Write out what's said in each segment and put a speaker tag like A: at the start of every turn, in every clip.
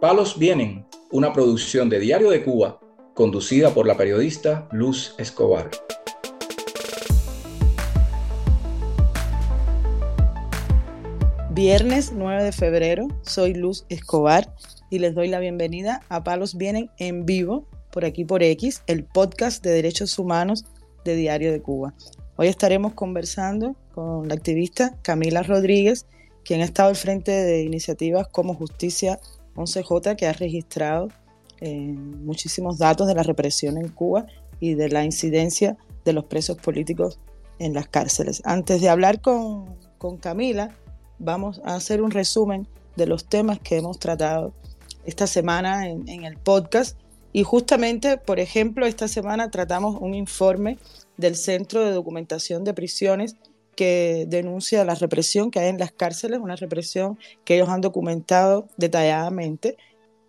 A: Palos Vienen, una producción de Diario de Cuba, conducida por la periodista Luz Escobar.
B: Viernes 9 de febrero, soy Luz Escobar y les doy la bienvenida a Palos Vienen en vivo, por aquí por X, el podcast de derechos humanos de Diario de Cuba. Hoy estaremos conversando con la activista Camila Rodríguez, quien ha estado al frente de iniciativas como Justicia 11J que ha registrado eh, muchísimos datos de la represión en Cuba y de la incidencia de los presos políticos en las cárceles. Antes de hablar con, Camila, vamos a hacer un resumen de los temas que hemos tratado esta semana en, en, el podcast. Y justamente, por ejemplo, esta semana tratamos un informe del Centro de Documentación de Prisiones que denuncia la represión que hay en las cárceles, una represión que ellos han documentado detalladamente.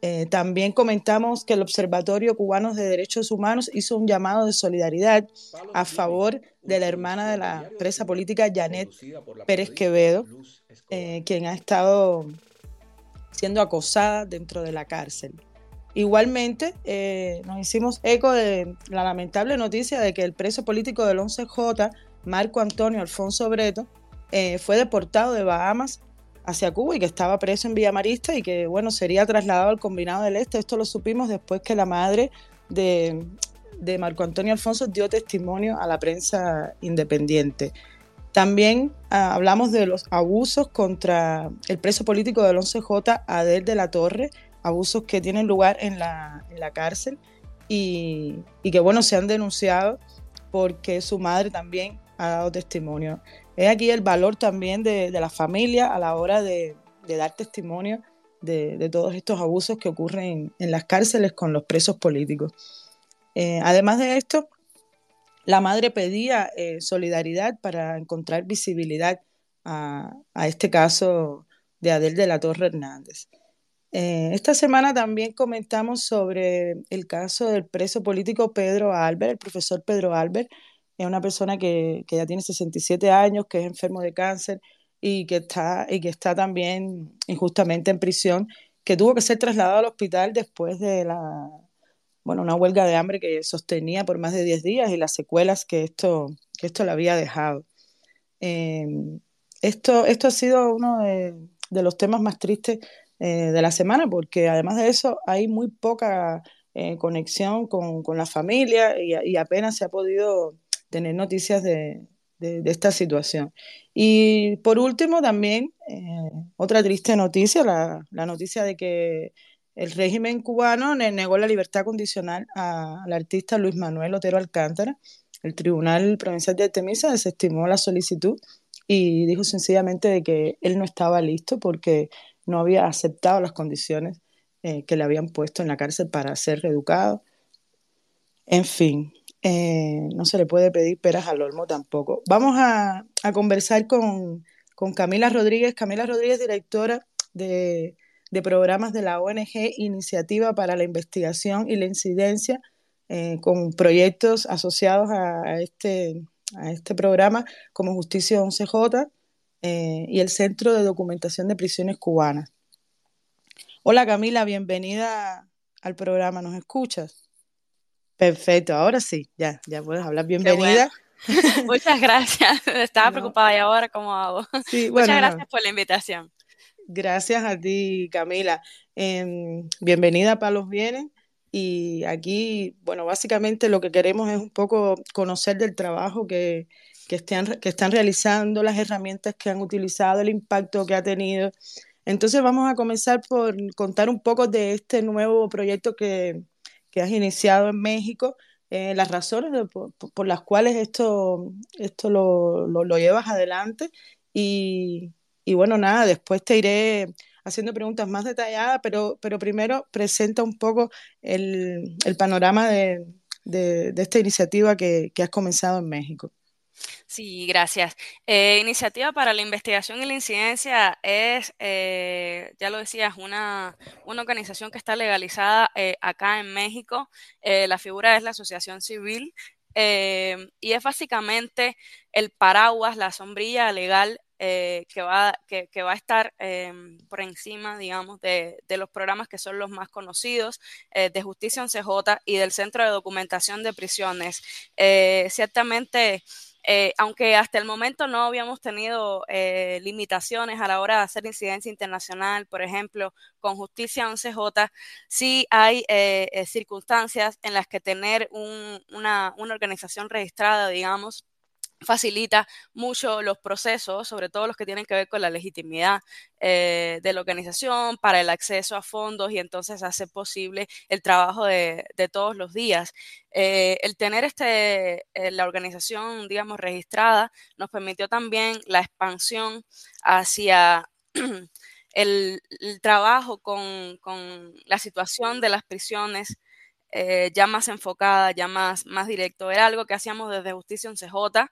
B: Eh, también comentamos que el Observatorio Cubano de Derechos Humanos hizo un llamado de solidaridad a favor de la hermana de la presa política Janet Pérez Quevedo, eh, quien ha estado siendo acosada dentro de la cárcel. Igualmente, eh, nos hicimos eco de la lamentable noticia de que el preso político del 11J, Marco Antonio Alfonso Breto, eh, fue deportado de Bahamas hacia Cuba y que estaba preso en Villa Marista y que, bueno, sería trasladado al Combinado del Este. Esto lo supimos después que la madre de, Marco Antonio Alfonso dio testimonio a la prensa independiente. También ah, hablamos de los abusos contra el preso político del 11J, Adel de la Torre, abusos que tienen lugar en la, cárcel y, que, bueno, se han denunciado porque su madre también ha dado testimonio. Es aquí el valor también de, la familia a la hora de, dar testimonio de, todos estos abusos que ocurren en, las cárceles con los presos políticos. Eh, además de esto, la madre pedía eh, solidaridad para encontrar visibilidad a, este caso de Adel de la Torre Hernández. Eh, esta semana también comentamos sobre el caso del preso político Pedro Albert, el profesor Pedro Albert, es una persona que, ya tiene 67 años, que es enfermo de cáncer y que está, y que está también injustamente en prisión, que tuvo que ser trasladado al hospital después de la, bueno, una huelga de hambre que sostenía por más de 10 días y las secuelas que esto, que esto le había dejado. Em, esto, esto ha sido uno de, los temas más tristes eh, de la semana, porque además de eso hay muy poca eh, conexión con, la familia y, apenas se ha podido tener noticias de, esta situación. Y por último, también eh, otra triste noticia, la, noticia de que el régimen cubano negó la libertad condicional al artista Luis Manuel Otero Alcántara. El Tribunal Provincial de Artemisa desestimó la solicitud y dijo sencillamente de que él no estaba listo porque no había aceptado las condiciones eh, que le habían puesto en la cárcel para ser reeducado. En fin, eh, no se le puede pedir peras al olmo tampoco. Vamos a, conversar con, Camila Rodríguez. Camila Rodríguez, directora de, programas de la ONG Iniciativa para la Investigación y la Incidencia, eh, con proyectos asociados a, este, a este programa como Justicia 11J eh, y el Centro de Documentación de Prisiones Cubanas. Hola Camila, bienvenida al programa. ¿Nos escuchas? Perfecto, ahora sí, ya, ya puedes hablar. Bienvenida.
C: Muchas gracias. Estaba preocupada y ahora cómo hago. Muchas gracias por la invitación.
B: Gracias a ti, Camila. Em, bienvenida a Palos Vienen. Y aquí, bueno, básicamente lo que queremos es un poco conocer del trabajo que, que, estén, que están realizando, las herramientas que han utilizado, el impacto que ha tenido. Entonces vamos a comenzar por contar un poco de este nuevo proyecto que, que has iniciado en México, eh, las razones por, las cuales esto, esto lo, lo, llevas adelante y, y, bueno, nada, después te iré haciendo preguntas más detalladas, pero, pero primero presenta un poco el, panorama de, de, esta iniciativa que, que, has comenzado en México.
C: Sí, gracias. Eh, iniciativa para la investigación y la incidencia es, eh, ya lo decías, una, una, organización que está legalizada eh, acá en México. la figura es la Asociación Civil y es básicamente el paraguas, la sombrilla legal que, va, que, va a estar por encima, digamos, de, de, los programas que son los más conocidos, de Justicia 11J y del Centro de Documentación de Prisiones. ciertamente, eh, aunque hasta el momento no habíamos tenido eh, limitaciones a la hora de hacer incidencia internacional, por ejemplo, con Justicia 11J, sí hay eh, circunstancias en las que tener una, una organización registrada, digamos, facilita mucho los procesos, sobre todo los que tienen que ver con la legitimidad eh, de la organización, para el acceso a fondos y entonces hace posible el trabajo de, todos los días. Eh, el tener este, eh, la organización, digamos, registrada nos permitió también la expansión hacia el, trabajo con, con la situación de las prisiones eh, ya más enfocada, ya más, más directo. Era algo que hacíamos desde Justicia 11J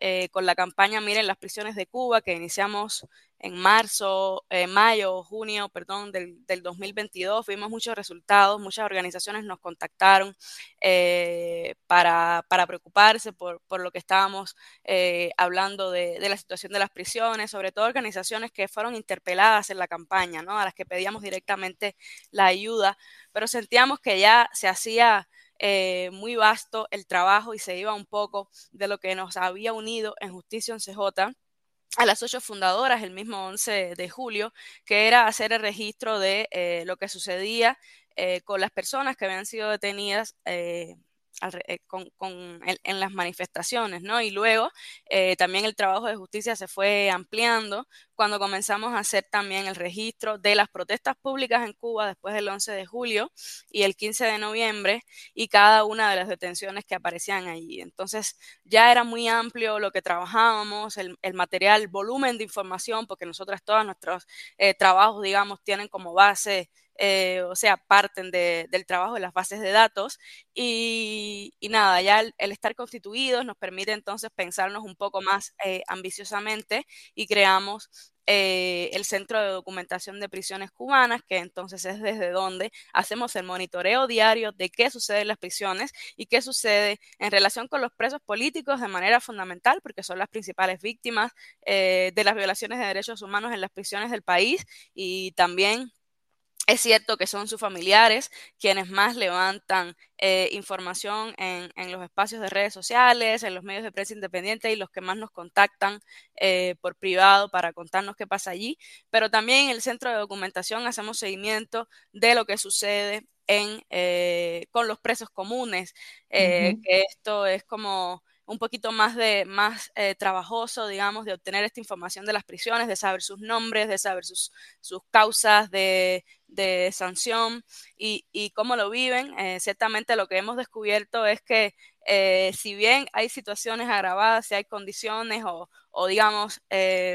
C: eh, con la campaña Miren las prisiones de Cuba, que iniciamos en marzo, eh, mayo, junio, perdón, del, del, 2022. Vimos muchos resultados, muchas organizaciones nos contactaron eh, para, para, preocuparse por, por, lo que estábamos eh, hablando de, de, la situación de las prisiones, sobre todo organizaciones que fueron interpeladas en la campaña, ¿no? a las que pedíamos directamente la ayuda, pero sentíamos que ya se hacía eh, muy vasto el trabajo y se iba un poco de lo que nos había unido en Justicia 11J a las ocho fundadoras el mismo 11 de julio, que era hacer el registro de eh, lo que sucedía eh, con las personas que habían sido detenidas eh, con, en, las manifestaciones, ¿no? Y luego eh, también el trabajo de justicia se fue ampliando cuando comenzamos a hacer también el registro de las protestas públicas en Cuba después del 11 de julio y el 15 de noviembre y cada una de las detenciones que aparecían allí. Entonces ya era muy amplio lo que trabajábamos, el, material, volumen de información, porque nosotros todos nuestros eh, trabajos, digamos, tienen como base eh, o sea, parten del trabajo de las bases de datos y, nada, ya el, estar constituidos nos permite entonces pensarnos un poco más eh, ambiciosamente y creamos eh, el Centro de Documentación de Prisiones Cubanas, que entonces es desde donde hacemos el monitoreo diario de qué sucede en las prisiones y qué sucede en relación con los presos políticos de manera fundamental, porque son las principales víctimas de las violaciones de derechos humanos en las prisiones del país y también es cierto que son sus familiares quienes más levantan eh, información en, los espacios de redes sociales, en los medios de prensa independiente y los que más nos contactan eh, por privado para contarnos qué pasa allí. Pero también en el centro de documentación hacemos seguimiento de lo que sucede en, eh, con los presos comunes, que esto es como un poquito más de más eh, trabajoso, digamos, de obtener esta información de las prisiones, de saber sus nombres, de saber sus, sus causas de, de sanción y, y, cómo lo viven. Eh, ciertamente lo que hemos descubierto es que eh, si bien hay situaciones agravadas, si hay condiciones o, o digamos,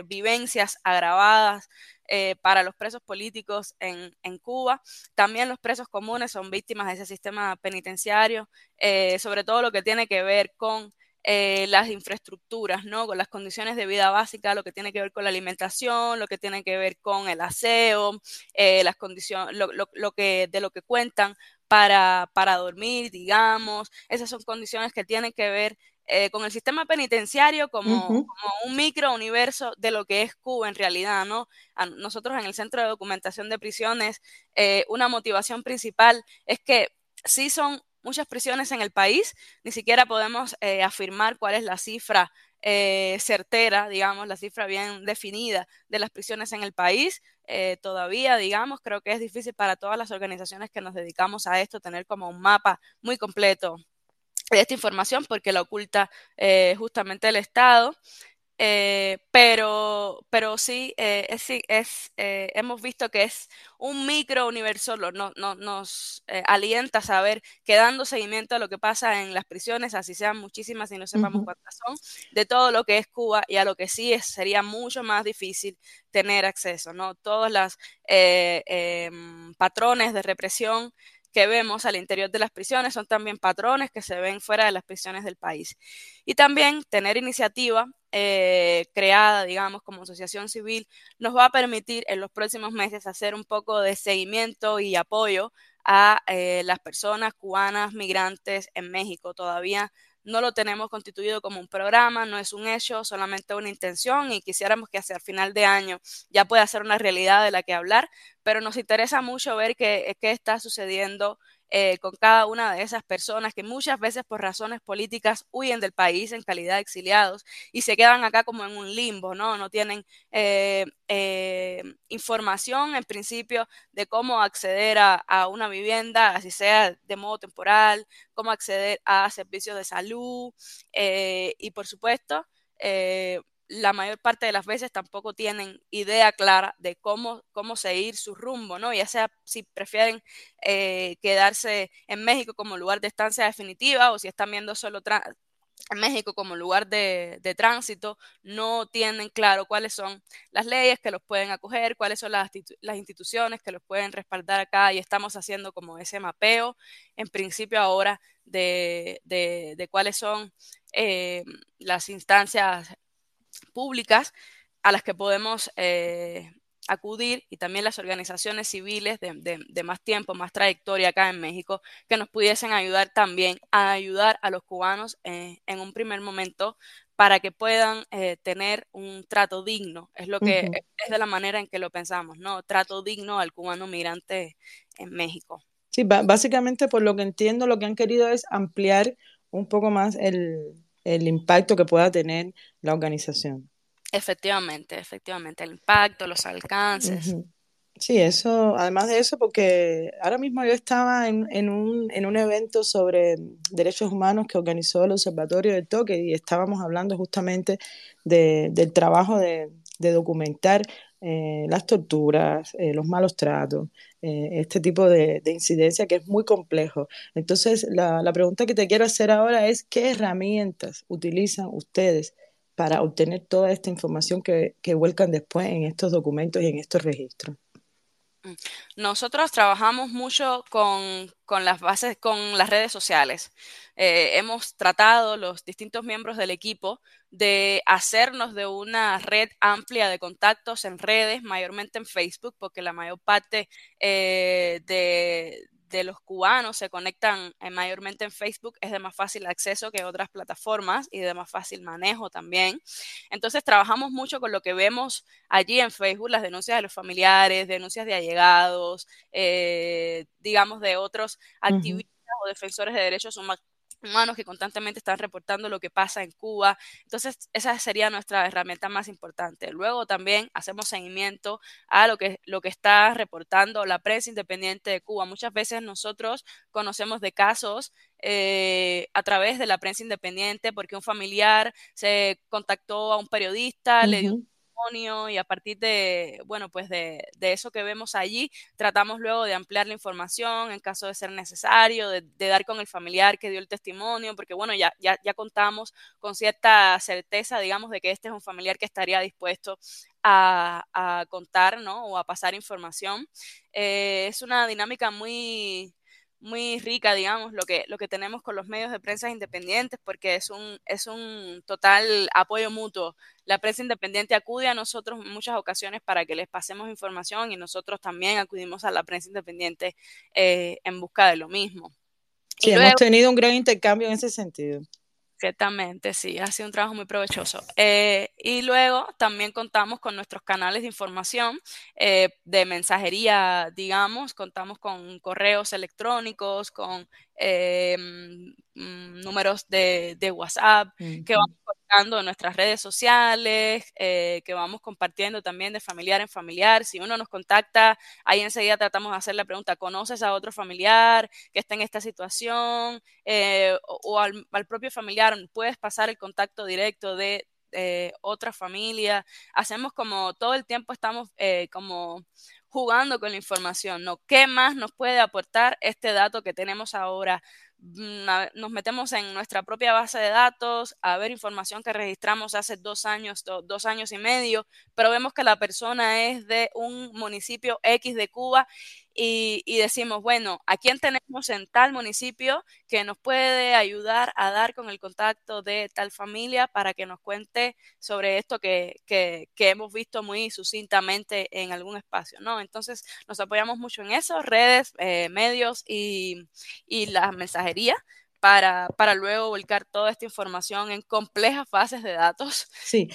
C: vivencias agravadas para los presos políticos en, en, Cuba. También los presos comunes son víctimas de ese sistema penitenciario, sobre todo lo que tiene que ver con eh, las infraestructuras, ¿no? Con las condiciones de vida básica, lo que tiene que ver con la alimentación, lo que tiene que ver con el aseo, eh, las condiciones, lo, lo, que, de lo que cuentan para, para dormir, digamos. Esas son condiciones que tienen que ver eh, con el sistema penitenciario como, como, un micro universo de lo que es Cuba en realidad, ¿no? A nosotros en el Centro de Documentación de Prisiones, una motivación principal es que sí son muchas prisiones en el país, ni siquiera podemos eh, afirmar cuál es la cifra eh, certera, digamos, la cifra bien definida de las prisiones en el país. Eh, todavía, digamos, creo que es difícil para todas las organizaciones que nos dedicamos a esto tener como un mapa muy completo de esta información porque la oculta justamente el Estado. Eh, pero, pero sí, eh, es, es eh, hemos visto que es un micro universo, no, no, nos alienta a saber que dando seguimiento a lo que pasa en las prisiones, así sean muchísimas y no sepamos cuántas son, de todo lo que es Cuba y a lo que sí es, sería mucho más difícil tener acceso, ¿no? Todos los em, patrones de represión que vemos al interior de las prisiones son también patrones que se ven fuera de las prisiones del país. Y también tener iniciativa eh, creada, digamos, como asociación civil, nos va a permitir en los próximos meses hacer un poco de seguimiento y apoyo a eh, las personas cubanas migrantes en México. Todavía no lo tenemos constituido como un programa, no es un hecho, solamente una intención y quisiéramos que hacia el final de año ya pueda ser una realidad de la que hablar, pero nos interesa mucho ver qué, qué está sucediendo eh, con cada una de esas personas que muchas veces por razones políticas huyen del país en calidad de exiliados y se quedan acá como en un limbo, ¿no? No tienen eh, eh, información en principio de cómo acceder a, una vivienda, así sea de modo temporal, cómo acceder a servicios de salud y por supuesto la mayor parte de las veces tampoco tienen idea clara de cómo, cómo seguir su rumbo, ¿no? Ya sea si prefieren eh, quedarse en México como lugar de estancia definitiva o si están viendo solo México como lugar de, tránsito, no tienen claro cuáles son las leyes que los pueden acoger, cuáles son las, instituciones que los pueden respaldar acá y estamos haciendo como ese mapeo, en principio ahora, de, de, cuáles son eh, las instancias públicas a las que podemos eh, acudir y también las organizaciones civiles de, más tiempo, más trayectoria acá en México, que nos pudiesen ayudar también a ayudar a los cubanos eh, en un primer momento para que puedan eh, tener un trato digno. Es lo que es de la manera en que lo pensamos, ¿no? Trato digno al cubano migrante en México.
B: Sí, básicamente por lo que entiendo, lo que han querido es ampliar un poco más el, el impacto que pueda tener la organización.
C: Efectivamente, efectivamente, el impacto, los alcances.
B: Sí, eso, además de eso, porque ahora mismo yo estaba en, en, un, en un evento sobre derechos humanos que organizó el Observatorio del Toque y estábamos hablando justamente de, del trabajo de, de documentar eh, las torturas, eh, los malos tratos, eh, este tipo de, incidencia que es muy complejo. Entonces, la, pregunta que te quiero hacer ahora es, ¿qué herramientas utilizan ustedes para obtener toda esta información que, que vuelcan después en estos documentos y en estos registros?
C: Nosotros trabajamos mucho con, las bases, con las redes sociales. Eh, hemos tratado los distintos miembros del equipo de hacernos de una red amplia de contactos en redes, mayormente en Facebook, porque la mayor parte eh, de, de los cubanos se conectan eh, mayormente en Facebook, es de más fácil acceso que otras plataformas y de más fácil manejo también. Entonces trabajamos mucho con lo que vemos allí en Facebook, las denuncias de los familiares, denuncias de allegados, eh, digamos de otros activistas o defensores de derechos humanos que constantemente están reportando lo que pasa en Cuba. Entonces, esa sería nuestra herramienta más importante. Luego también hacemos seguimiento a lo que, lo que está reportando la prensa independiente de Cuba. Muchas veces nosotros conocemos de casos eh, a través de la prensa independiente porque un familiar se contactó a un periodista, le dio y a partir de, bueno, pues de, eso que vemos allí, tratamos luego de ampliar la información en caso de ser necesario, de, dar con el familiar que dio el testimonio, porque bueno, ya, ya, ya contamos con cierta certeza, digamos, de que este es un familiar que estaría dispuesto a, contar, ¿no? O a pasar información. Eh, es una dinámica muy muy rica, digamos, lo que, lo que tenemos con los medios de prensa independientes, porque es un, es un total apoyo mutuo. La prensa independiente acude a nosotros en muchas ocasiones para que les pasemos información y nosotros también acudimos a la prensa independiente eh, en busca de lo mismo.
B: Sí, hemos tenido un gran intercambio en ese sentido.
C: Ciertamente, sí, ha sido un trabajo muy provechoso. Eh, y luego también contamos con nuestros canales de información eh, de mensajería, digamos, contamos con correos electrónicos, con eh, mm, números de, WhatsApp, que vamos en nuestras redes sociales, eh, que vamos compartiendo también de familiar en familiar. Si uno nos contacta, ahí enseguida tratamos de hacer la pregunta, ¿conoces a otro familiar que está en esta situación? Eh, o, al, propio familiar, ¿puedes pasar el contacto directo de otra familia? Hacemos como todo el tiempo estamos eh, como jugando con la información, ¿no? ¿Qué más nos puede aportar este dato que tenemos ahora? Nos metemos en nuestra propia base de datos a ver información que registramos hace dos años, dos años y medio, pero vemos que la persona es de un municipio X de Cuba y, y, decimos, bueno, ¿a quién tenemos en tal municipio que nos puede ayudar a dar con el contacto de tal familia para que nos cuente sobre esto que, que, que hemos visto muy sucintamente en algún espacio, ¿no? Entonces nos apoyamos mucho en eso, redes, eh, medios y, y la mensajería para, para luego volcar toda esta información en complejas bases de datos.
B: Sí,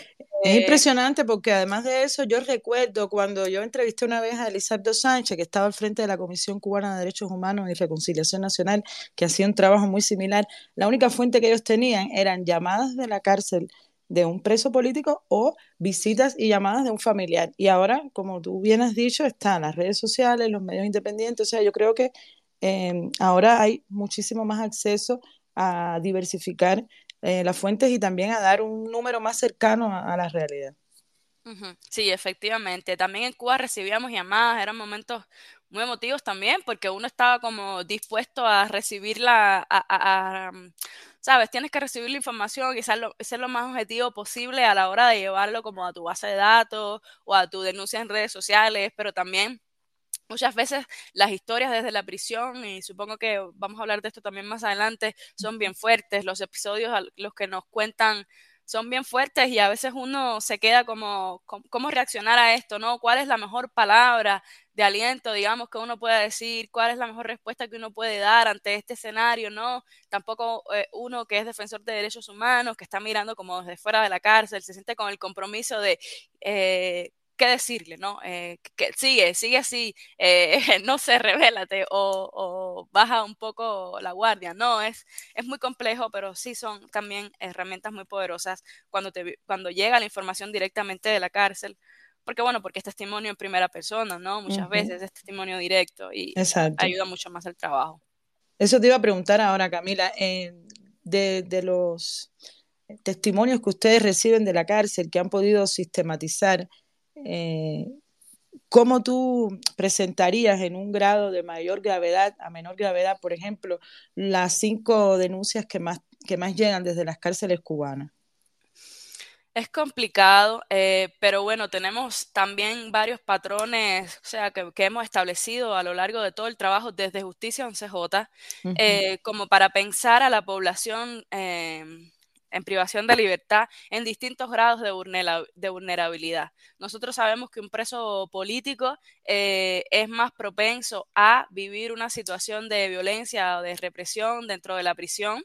B: es eh, impresionante porque además de eso, yo recuerdo cuando yo entrevisté una vez a Elizabeth Sánchez, que estaba al frente de la Comisión Cubana de Derechos Humanos y Reconciliación Nacional, que hacía un trabajo muy similar, la única fuente que ellos tenían eran llamadas de la cárcel de un preso político o visitas y llamadas de un familiar. Y ahora, como tú bien has dicho, están las redes sociales, los medios independientes, o sea, yo creo que Em, ahora hay muchísimo más acceso a diversificar eh, las fuentes y también a dar un número más cercano a, la realidad.
C: Sí, efectivamente. También en Cuba recibíamos llamadas, eran momentos muy emotivos también, porque uno estaba como dispuesto a recibirla, a, mm, sabes, tienes que recibir la información ser lo, ser lo, más objetivo posible a la hora de llevarlo como a tu base de datos o a tu denuncia en redes sociales, pero también Muchas veces las historias desde la prisión, y supongo que vamos a hablar de esto también más adelante, son bien fuertes. Los episodios los que nos cuentan son bien fuertes y a veces uno se queda como, ¿cómo reaccionar a esto? ¿no? ¿Cuál es la mejor palabra de aliento, digamos, que uno pueda decir? ¿Cuál es la mejor respuesta que uno puede dar ante este escenario? ¿no? Tampoco eh, uno que es defensor de derechos humanos, que está mirando como desde fuera de la cárcel, se siente con el compromiso de... Eh, qué decirle, ¿no? Eh, que sigue, sigue así, eh, no sé, revélate o, o, baja un poco la guardia. No, es, es muy complejo, pero sí son también herramientas muy poderosas cuando, te, cuando llega la información directamente de la cárcel. Porque bueno, porque es testimonio en primera persona, ¿no? Muchas veces es testimonio directo y ayuda mucho más al trabajo.
B: Eso te iba a preguntar ahora, Camila, eh, de, de los testimonios que ustedes reciben de la cárcel, que han podido sistematizar, eh, ¿cómo tú presentarías en un grado de mayor gravedad a menor gravedad, por ejemplo, las cinco denuncias que más, que más llegan desde las cárceles cubanas?
C: Es complicado, eh, pero bueno, tenemos también varios patrones, o sea, que, hemos establecido a lo largo de todo el trabajo desde Justicia 11J, eh, como para pensar a la población en privación de libertad en distintos grados de, vulnerabilidad. Nosotros sabemos que un preso político eh, es más propenso a vivir una situación de violencia o de represión dentro de la prisión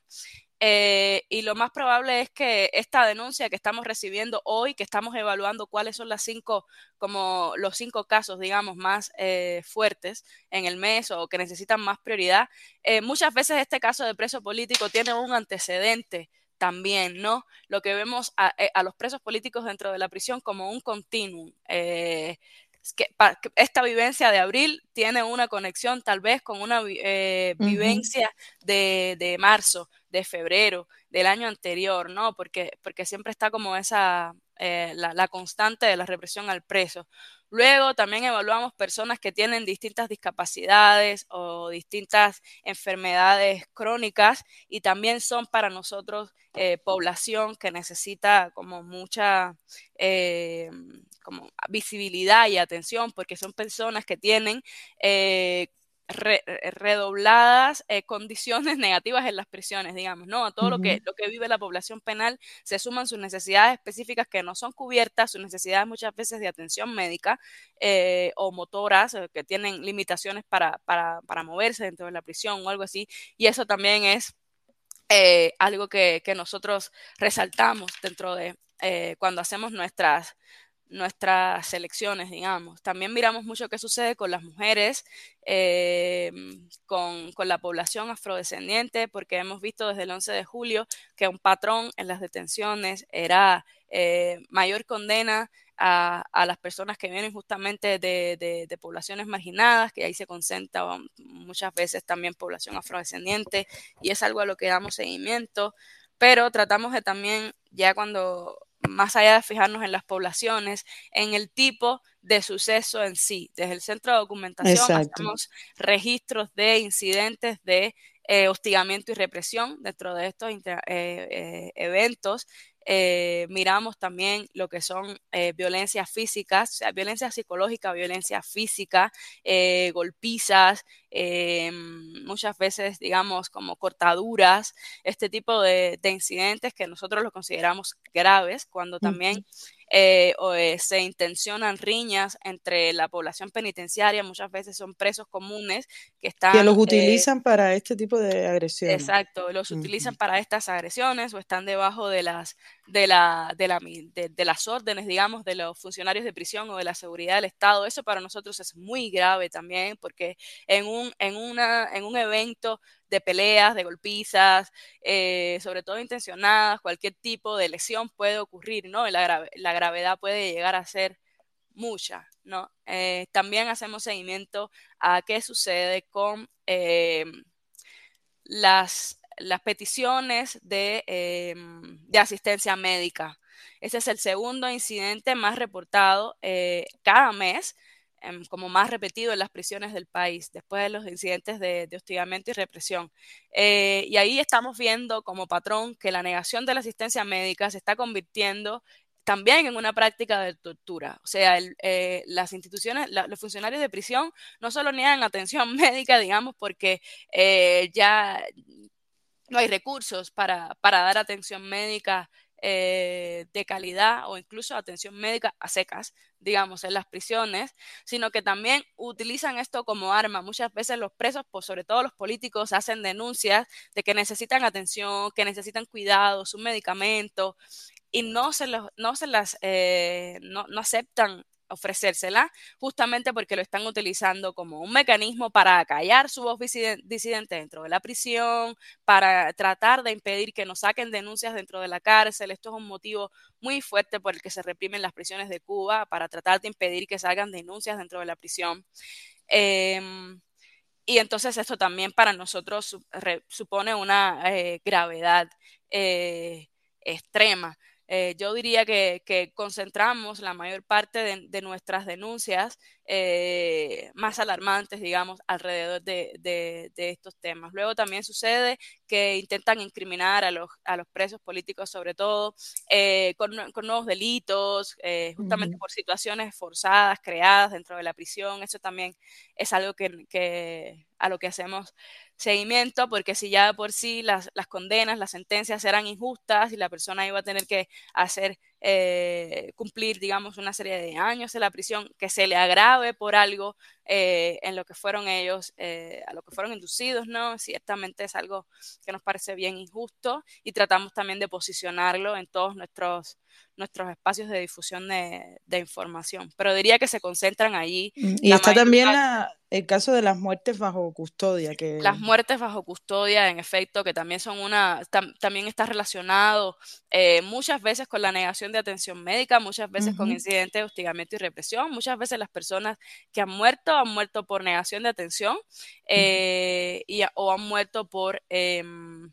C: eh, y lo más probable es que esta denuncia que estamos recibiendo hoy, que estamos evaluando cuáles son las cinco, como los cinco casos, digamos, más eh, fuertes en el mes o que necesitan más prioridad, muchas veces este caso de preso político tiene un antecedente también, ¿no? Lo que vemos eh, a, los presos políticos dentro de la prisión como un continuum. Eh, que, esta vivencia de abril tiene una conexión tal vez con una eh, vivencia de, de, marzo, de febrero, del año anterior, ¿no? Porque, porque siempre está como esa, la, la, constante de la represión al preso. Luego también evaluamos personas que tienen distintas discapacidades o distintas enfermedades crónicas y también son para nosotros eh, población que necesita como mucha eh, como visibilidad y atención porque son personas que tienen eh, eh, redobladas eh, condiciones negativas en las prisiones, digamos, ¿no? A todo lo, que, lo que vive la población penal se suman sus necesidades específicas que no son cubiertas, sus necesidades muchas veces de atención médica eh, o motoras que tienen limitaciones para, para, para, moverse dentro de la prisión o algo así, y eso también es algo que, que, nosotros resaltamos dentro de cuando hacemos nuestras nuestras selecciones, digamos. También miramos mucho qué sucede con las mujeres, eh, con, la población afrodescendiente, porque hemos visto desde el 11 de julio que un patrón en las detenciones era eh, mayor condena a, las personas que vienen justamente de, de, poblaciones marginadas, que ahí se concentra muchas veces también población afrodescendiente, y es algo a lo que damos seguimiento, pero tratamos de también, ya cuando más allá de fijarnos en las poblaciones, en el tipo de suceso en sí. Desde el centro de documentación hacemos registros de incidentes de eh, hostigamiento y represión dentro de estos eh, eh, eventos eh, miramos también lo que son eh, violencias físicas, o sea, violencia psicológica, violencia física, eh, golpizas, muchas veces, digamos, como cortaduras, este tipo de, de, incidentes que nosotros los consideramos graves, cuando también eh, o, eh, se intencionan riñas entre la población penitenciaria, muchas veces son presos comunes que están...
B: Que los eh, utilizan para este tipo de agresiones.
C: Exacto, los utilizan para estas agresiones o están debajo de las, de, la, de, la, de, las órdenes, digamos, de los funcionarios de prisión o de la seguridad del Estado. Eso para nosotros es muy grave también porque en un, en una, en un evento de peleas, de golpizas, eh, sobre todo intencionadas, cualquier tipo de lesión puede ocurrir, ¿no? La, gravedad puede llegar a ser mucha, ¿no? Eh, también hacemos seguimiento a qué sucede con eh, las, las, peticiones de, de, asistencia médica. Este es el segundo incidente más reportado cada mes Em, como más repetido en las prisiones del país, después de los incidentes de, hostigamiento y represión. Eh, y ahí estamos viendo como patrón que la negación de la asistencia médica se está convirtiendo también en una práctica de tortura. O sea, eh, las instituciones, los funcionarios de prisión no solo niegan atención médica, digamos, porque eh, ya no hay recursos para, para dar atención médica eh, de calidad o incluso atención médica a secas, digamos, en las prisiones, sino que también utilizan esto como arma. Muchas veces los presos, pues, sobre todo los políticos, hacen denuncias de que necesitan atención, que necesitan cuidados, un medicamento, y no se, no se las eh, no, no aceptan ofrecérsela, justamente porque lo están utilizando como un mecanismo para callar su voz disidente dentro de la prisión, para tratar de impedir que nos saquen denuncias dentro de la cárcel. Esto es un motivo muy fuerte por el que se reprimen las prisiones de Cuba, para tratar de impedir que salgan denuncias dentro de la prisión. Em, y entonces esto también para nosotros supone una eh, gravedad eh, extrema. Eh, yo diría que, concentramos la mayor parte de, nuestras denuncias eh, más alarmantes, digamos, alrededor de, estos temas. Luego también sucede que intentan incriminar a los, a los presos políticos, sobre todo, eh, con, nuevos delitos, justamente por situaciones forzadas, creadas dentro de la prisión. Eso también es algo que a lo que hacemos seguimiento, porque si ya por sí las, las, condenas, las sentencias eran injustas y la persona iba a tener que hacer eh, cumplir, digamos, una serie de años en la prisión, que se le agrave por algo eh, en lo que fueron ellos, eh, a lo que fueron inducidos, ¿no? Ciertamente es algo que nos parece bien injusto y tratamos también de posicionarlo en todos nuestros nuestros espacios de difusión de, información. Pero diría que se concentran allí.
B: Mm, y está también el caso de las muertes bajo custodia. Que...
C: Las muertes bajo custodia, en efecto, que también son una, también está relacionado eh, muchas veces con la negación de atención médica, muchas veces con incidentes de hostigamiento y represión, muchas veces las personas que han muerto han muerto por negación de atención eh, y, o han muerto por... Em,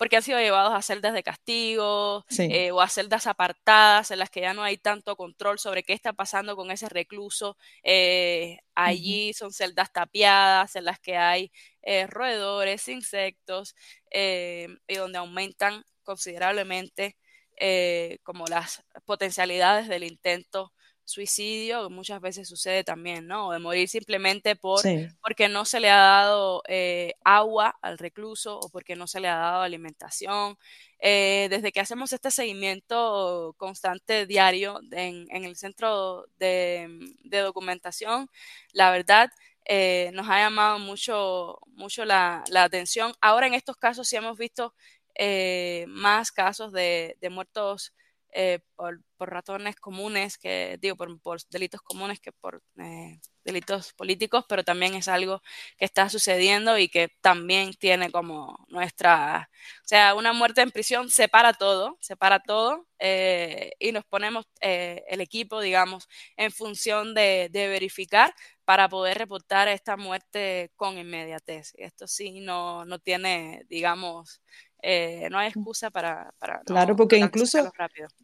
C: porque han sido llevados a celdas de castigo eh, o a celdas apartadas en las que ya no hay tanto control sobre qué está pasando con ese recluso. Eh, allí son celdas tapiadas en las que hay eh, roedores, insectos y donde aumentan considerablemente como las potencialidades del intento suicidio, muchas veces sucede también, ¿no? O de morir simplemente por, porque no se le ha dado eh, agua al recluso o porque no se le ha dado alimentación. Eh, desde que hacemos este seguimiento constante diario en, el centro de, documentación, la verdad eh, nos ha llamado mucho, mucho la, atención. Ahora en estos casos sí hemos visto más casos de, de muertos eh, por, por, ratones comunes, que digo, por, delitos comunes que por eh, delitos políticos, pero también es algo que está sucediendo y que también tiene como nuestra, o sea, una muerte en prisión separa todo, separa todo eh, y nos ponemos el equipo, digamos, en función de, de verificar para poder reportar esta muerte con inmediatez. Esto sí no, no tiene, digamos, eh, no hay excusa para... para
B: claro, porque incluso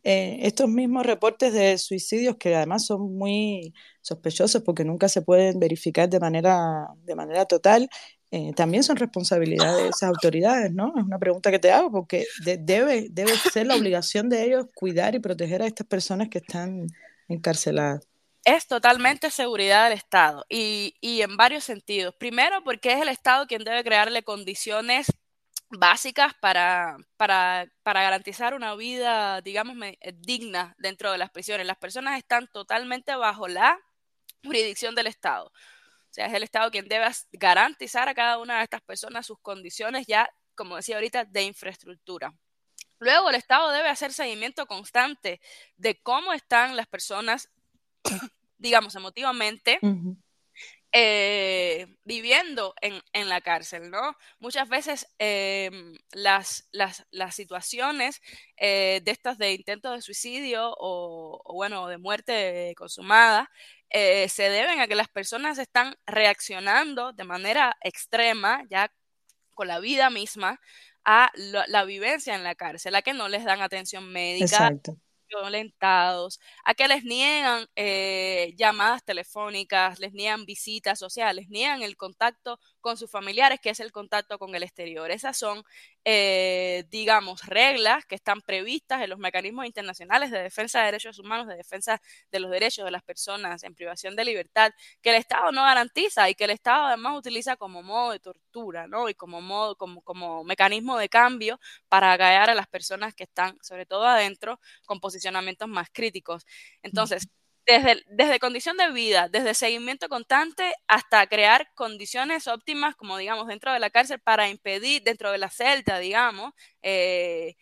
B: eh, estos mismos reportes de suicidios que además son muy sospechosos porque nunca se pueden verificar de manera, de manera total, eh, también son responsabilidad de esas autoridades, ¿no? Es una pregunta que te hago porque debe, debe ser la obligación de ellos cuidar y proteger a estas personas que están encarceladas.
C: Es totalmente seguridad del Estado y, y en varios sentidos. Primero, porque es el Estado quien debe crearle condiciones básicas para, para, para, garantizar una vida, digamos, digna dentro de las prisiones. Las personas están totalmente bajo la jurisdicción del Estado sea, es el Estado quien debe garantizar a cada una de estas personas sus condiciones ya, como decía ahorita, de infraestructura. Luego, el Estado debe hacer seguimiento constante de cómo están las personas, digamos, emotivamente, eh, viviendo en, la cárcel, ¿no? Muchas veces em, las, las, situaciones eh, de estas de intento de suicidio o, bueno, de muerte consumada eh, se deben a que las personas están reaccionando de manera extrema, ya con la vida misma, a la, vivencia en la cárcel, a que no les dan atención médica, violentados, a que les niegan eh, llamadas telefónicas, les niegan visitas sociales, niegan el contacto con sus familiares, que es el contacto con el exterior. Esas son, eh, digamos, reglas que están previstas en los mecanismos internacionales de defensa de derechos humanos, de defensa de los derechos de las personas en privación de libertad, que el Estado no garantiza y que el Estado además utiliza como modo de tortura, ¿no? Y como modo, como, como mecanismo de cambio para agallar a las personas que están, sobre todo adentro, con posicionamientos más críticos. Entonces, desde, desde condición de vida, desde seguimiento constante hasta crear condiciones óptimas, como digamos, dentro de la cárcel para impedir, dentro de la celda, digamos, eh,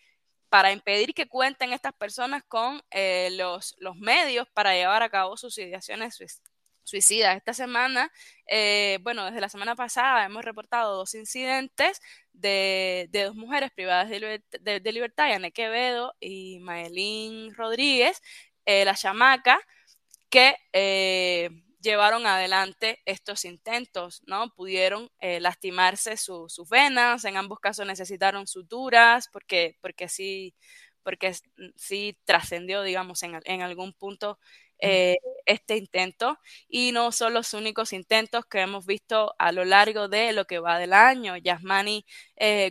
C: para impedir que cuenten estas personas con eh, los, los medios para llevar a cabo sus ideaciones suicidas. Esta semana, eh, bueno, desde la semana pasada hemos reportado dos incidentes de, de dos mujeres privadas de, de, de libertad, Yane Quevedo y Maelín Rodríguez, la chamaca, que eh, llevaron adelante estos intentos, ¿no? Pudieron eh, lastimarse sus venas, en ambos casos necesitaron suturas, porque, porque sí, porque sí trascendió, digamos, en, en algún punto eh, este intento y no son los únicos intentos que hemos visto a lo largo de lo que va del año. Yasmani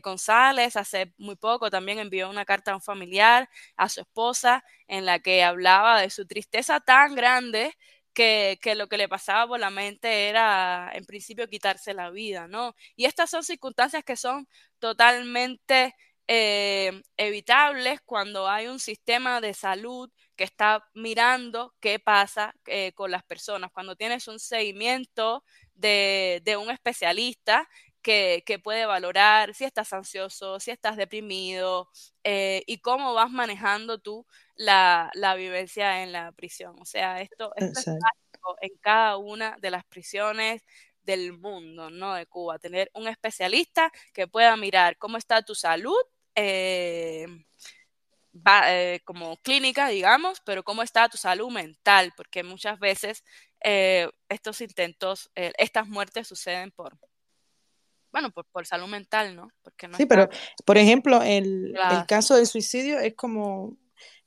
C: González hace muy poco también envió una carta a un familiar, a su esposa, en la que hablaba de su tristeza tan grande que, que, lo que le pasaba por la mente era, en principio, quitarse la vida, ¿no? Y estas son circunstancias que son totalmente eh, evitables cuando hay un sistema de salud que está mirando qué pasa eh, con las personas, cuando tienes un seguimiento de, de un especialista que, que, puede valorar si estás ansioso, si estás deprimido eh, y cómo vas manejando tú la, la, vivencia en la prisión. O sea, esto, esto es básico en cada una de las prisiones del mundo, ¿no? De Cuba, tener un especialista que pueda mirar cómo está tu salud. Eh, va, eh, como clínica, digamos, pero cómo está tu salud mental, porque muchas veces eh, estos intentos, eh, estas muertes suceden por, bueno, por, por salud mental, ¿no?
B: Porque no sí, pero, por ejemplo, el, el, caso del suicidio es como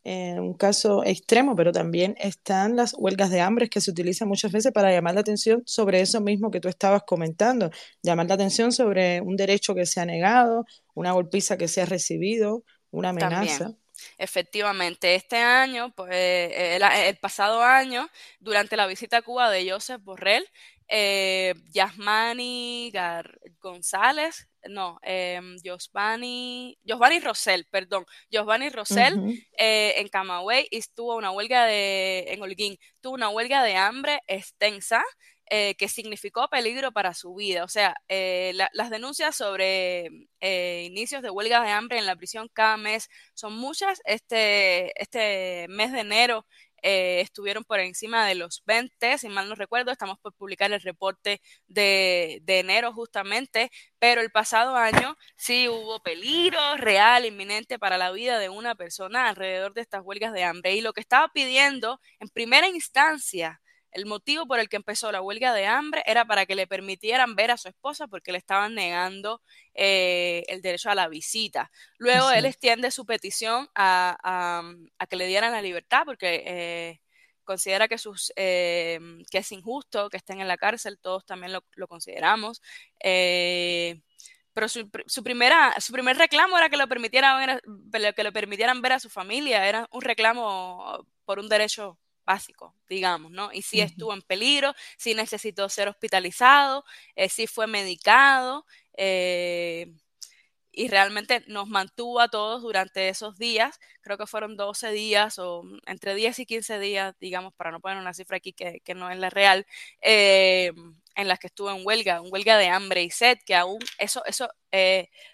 B: eh, un caso extremo, pero también están las huelgas de hambre que se utilizan muchas veces para llamar la atención sobre eso mismo que tú estabas comentando, llamar la atención sobre un derecho que se ha negado, una golpiza que se ha recibido, una amenaza.
C: Efectivamente, este año, pues, eh, el, pasado año, durante la visita a Cuba de Joseph Borrell, eh, Yasmani González, no, eh, Josvani, Rosell, perdón, Josvani Rosell eh, en Camagüey y tuvo una huelga de, en Holguín, tuvo una huelga de hambre extensa eh, que significó peligro para su vida. O sea, eh, las denuncias sobre eh, inicios de huelgas de hambre en la prisión cada mes son muchas. Este, este mes de enero estuvieron por encima de los 20, si mal no recuerdo, estamos por publicar el reporte de, de, enero justamente, pero el pasado año sí hubo peligro real, inminente para la vida de una persona alrededor de estas huelgas de hambre. Y lo que estaba pidiendo en primera instancia el motivo por el que empezó la huelga de hambre era para que le permitieran ver a su esposa porque le estaban negando eh, el derecho a la visita. Luego él extiende su petición a, que le dieran la libertad porque eh, considera que, sus, que es injusto que estén en la cárcel, todos también lo, lo consideramos. pero su, su, primera, su primer reclamo era que lo, permitieran ver, que lo permitieran ver a su familia, era un reclamo por un derecho básico, digamos, ¿no? Y si estuvo en peligro, si necesitó ser hospitalizado, eh, si fue medicado, eh, y realmente nos mantuvo a todos durante esos días, creo que fueron 12 días o entre 10 y 15 días, digamos, para no poner una cifra aquí que, no es la real, eh, en las que estuvo en huelga, un huelga de hambre y sed, que aún eso, eso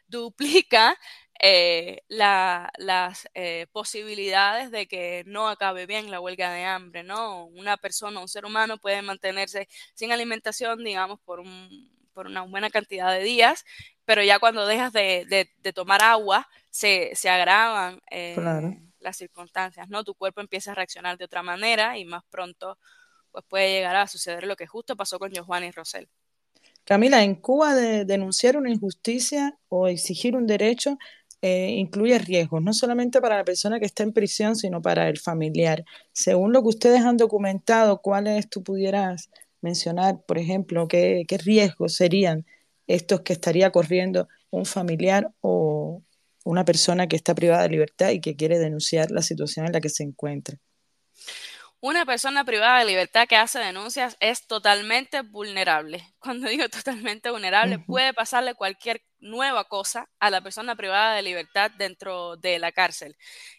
C: duplica eh, las eh, posibilidades de que no acabe bien la huelga de hambre, ¿no? Una persona, un ser humano puede mantenerse sin alimentación, digamos, por, un, por una buena cantidad de días, pero ya cuando dejas de, tomar agua, se, se agravan eh, las circunstancias, ¿no? Tu cuerpo empieza a reaccionar de otra manera y más pronto pues puede llegar a suceder lo que justo pasó con Johanny y Rosell.
B: Camila, en Cuba de denunciar una injusticia o exigir un derecho eh, incluye riesgos, no solamente para la persona que está en prisión, sino para el familiar. Según lo que ustedes han documentado, ¿cuáles tú pudieras mencionar, por ejemplo, qué, qué riesgos serían estos que estaría corriendo un familiar o una persona que está privada de libertad y que quiere denunciar la situación en la que se encuentra?
C: Una persona privada de libertad que hace denuncias es totalmente vulnerable. Cuando digo totalmente vulnerable, puede pasarle cualquier nueva cosa a la persona privada de libertad dentro de la cárcel.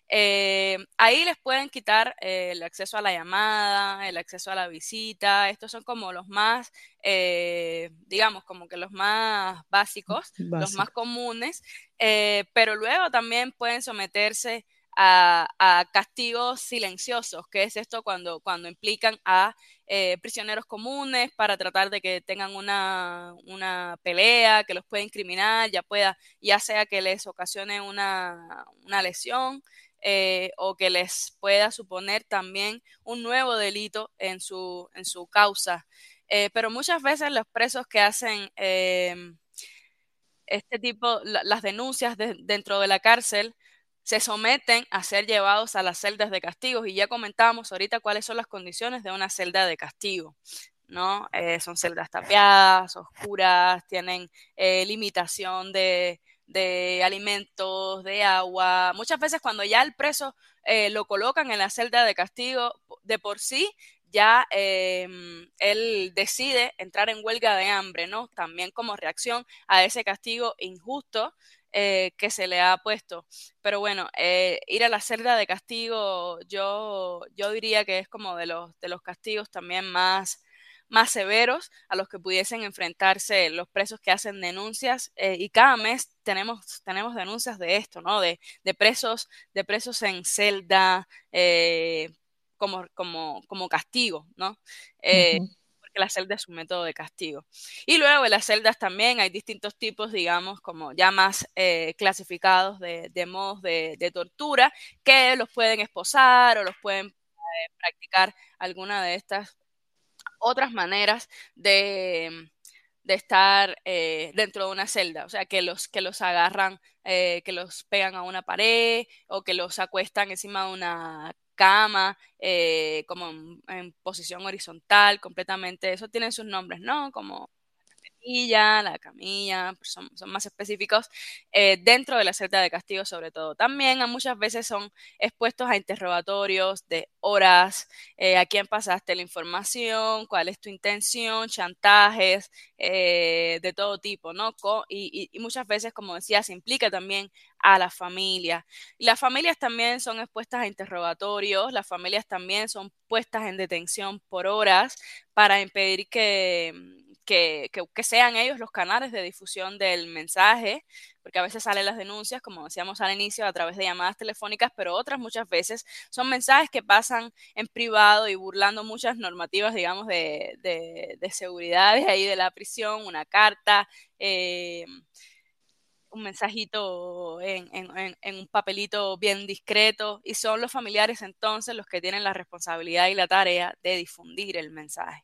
C: Eh, ahí les pueden quitar eh, el acceso a la llamada, el acceso a la visita. Estos son como los más, eh, digamos, como que los más básicos, los más comunes. pero luego también pueden someterse a, castigos silenciosos, que es esto cuando, cuando implican a eh, prisioneros comunes para tratar de que tengan una, una, pelea, que los pueda incriminar, ya pueda, ya sea que les ocasione una, una lesión. Eh, o que les pueda suponer también un nuevo delito en su, en su causa. Eh, pero muchas veces los presos que hacen este tipo, las denuncias dentro de la cárcel, se someten a ser llevados a las celdas de castigo y ya comentamos ahorita cuáles son las condiciones de una celda de castigo. ¿no? Eh, son celdas tapiadas, oscuras, tienen eh, limitación de, alimentos, de agua. Muchas veces cuando ya el preso eh, lo colocan en la celda de castigo, de por sí ya em, él decide entrar en huelga de hambre, ¿no? También como reacción a ese castigo injusto eh, que se le ha puesto. Pero bueno, eh, ir a la celda de castigo, yo, yo diría que es como de los, de los castigos también más, más severos a los que pudiesen enfrentarse los presos que hacen denuncias eh, y cada mes tenemos, tenemos denuncias de esto, ¿no? De, de presos, de presos en celda como, como, como castigo, ¿no? Que la celda es un método de castigo. Y luego en las celdas también hay distintos tipos, digamos, como ya más eh, clasificados de, modos de, tortura, que los pueden esposar o los pueden eh, practicar alguna de estas otras maneras de, estar eh, dentro de una celda, o sea, que los, que los agarran, que los pegan a una pared o que los acuestan encima de una cama, eh, como en, posición horizontal, completamente. Eso tiene sus nombres, ¿no? Como la camilla, pues son, más específicos, eh, dentro de la celda de castigo sobre todo. También muchas veces son expuestos a interrogatorios de horas, eh, a quién pasaste la información, cuál es tu intención, chantajes eh, de todo tipo, ¿no? y, muchas veces, como decía, se implica también a la familia. Y las familias también son expuestas a interrogatorios, las familias también son puestas en detención por horas para impedir que que, sean ellos los canales de difusión del mensaje, porque a veces salen las denuncias, como decíamos al inicio, a través de llamadas telefónicas, pero otras muchas veces son mensajes que pasan en privado y burlando muchas normativas, digamos, de, de, seguridad de ahí de la prisión, una carta. Eh, un mensajito en, en, un papelito bien discreto y son los familiares entonces los que tienen la responsabilidad y la tarea de difundir el mensaje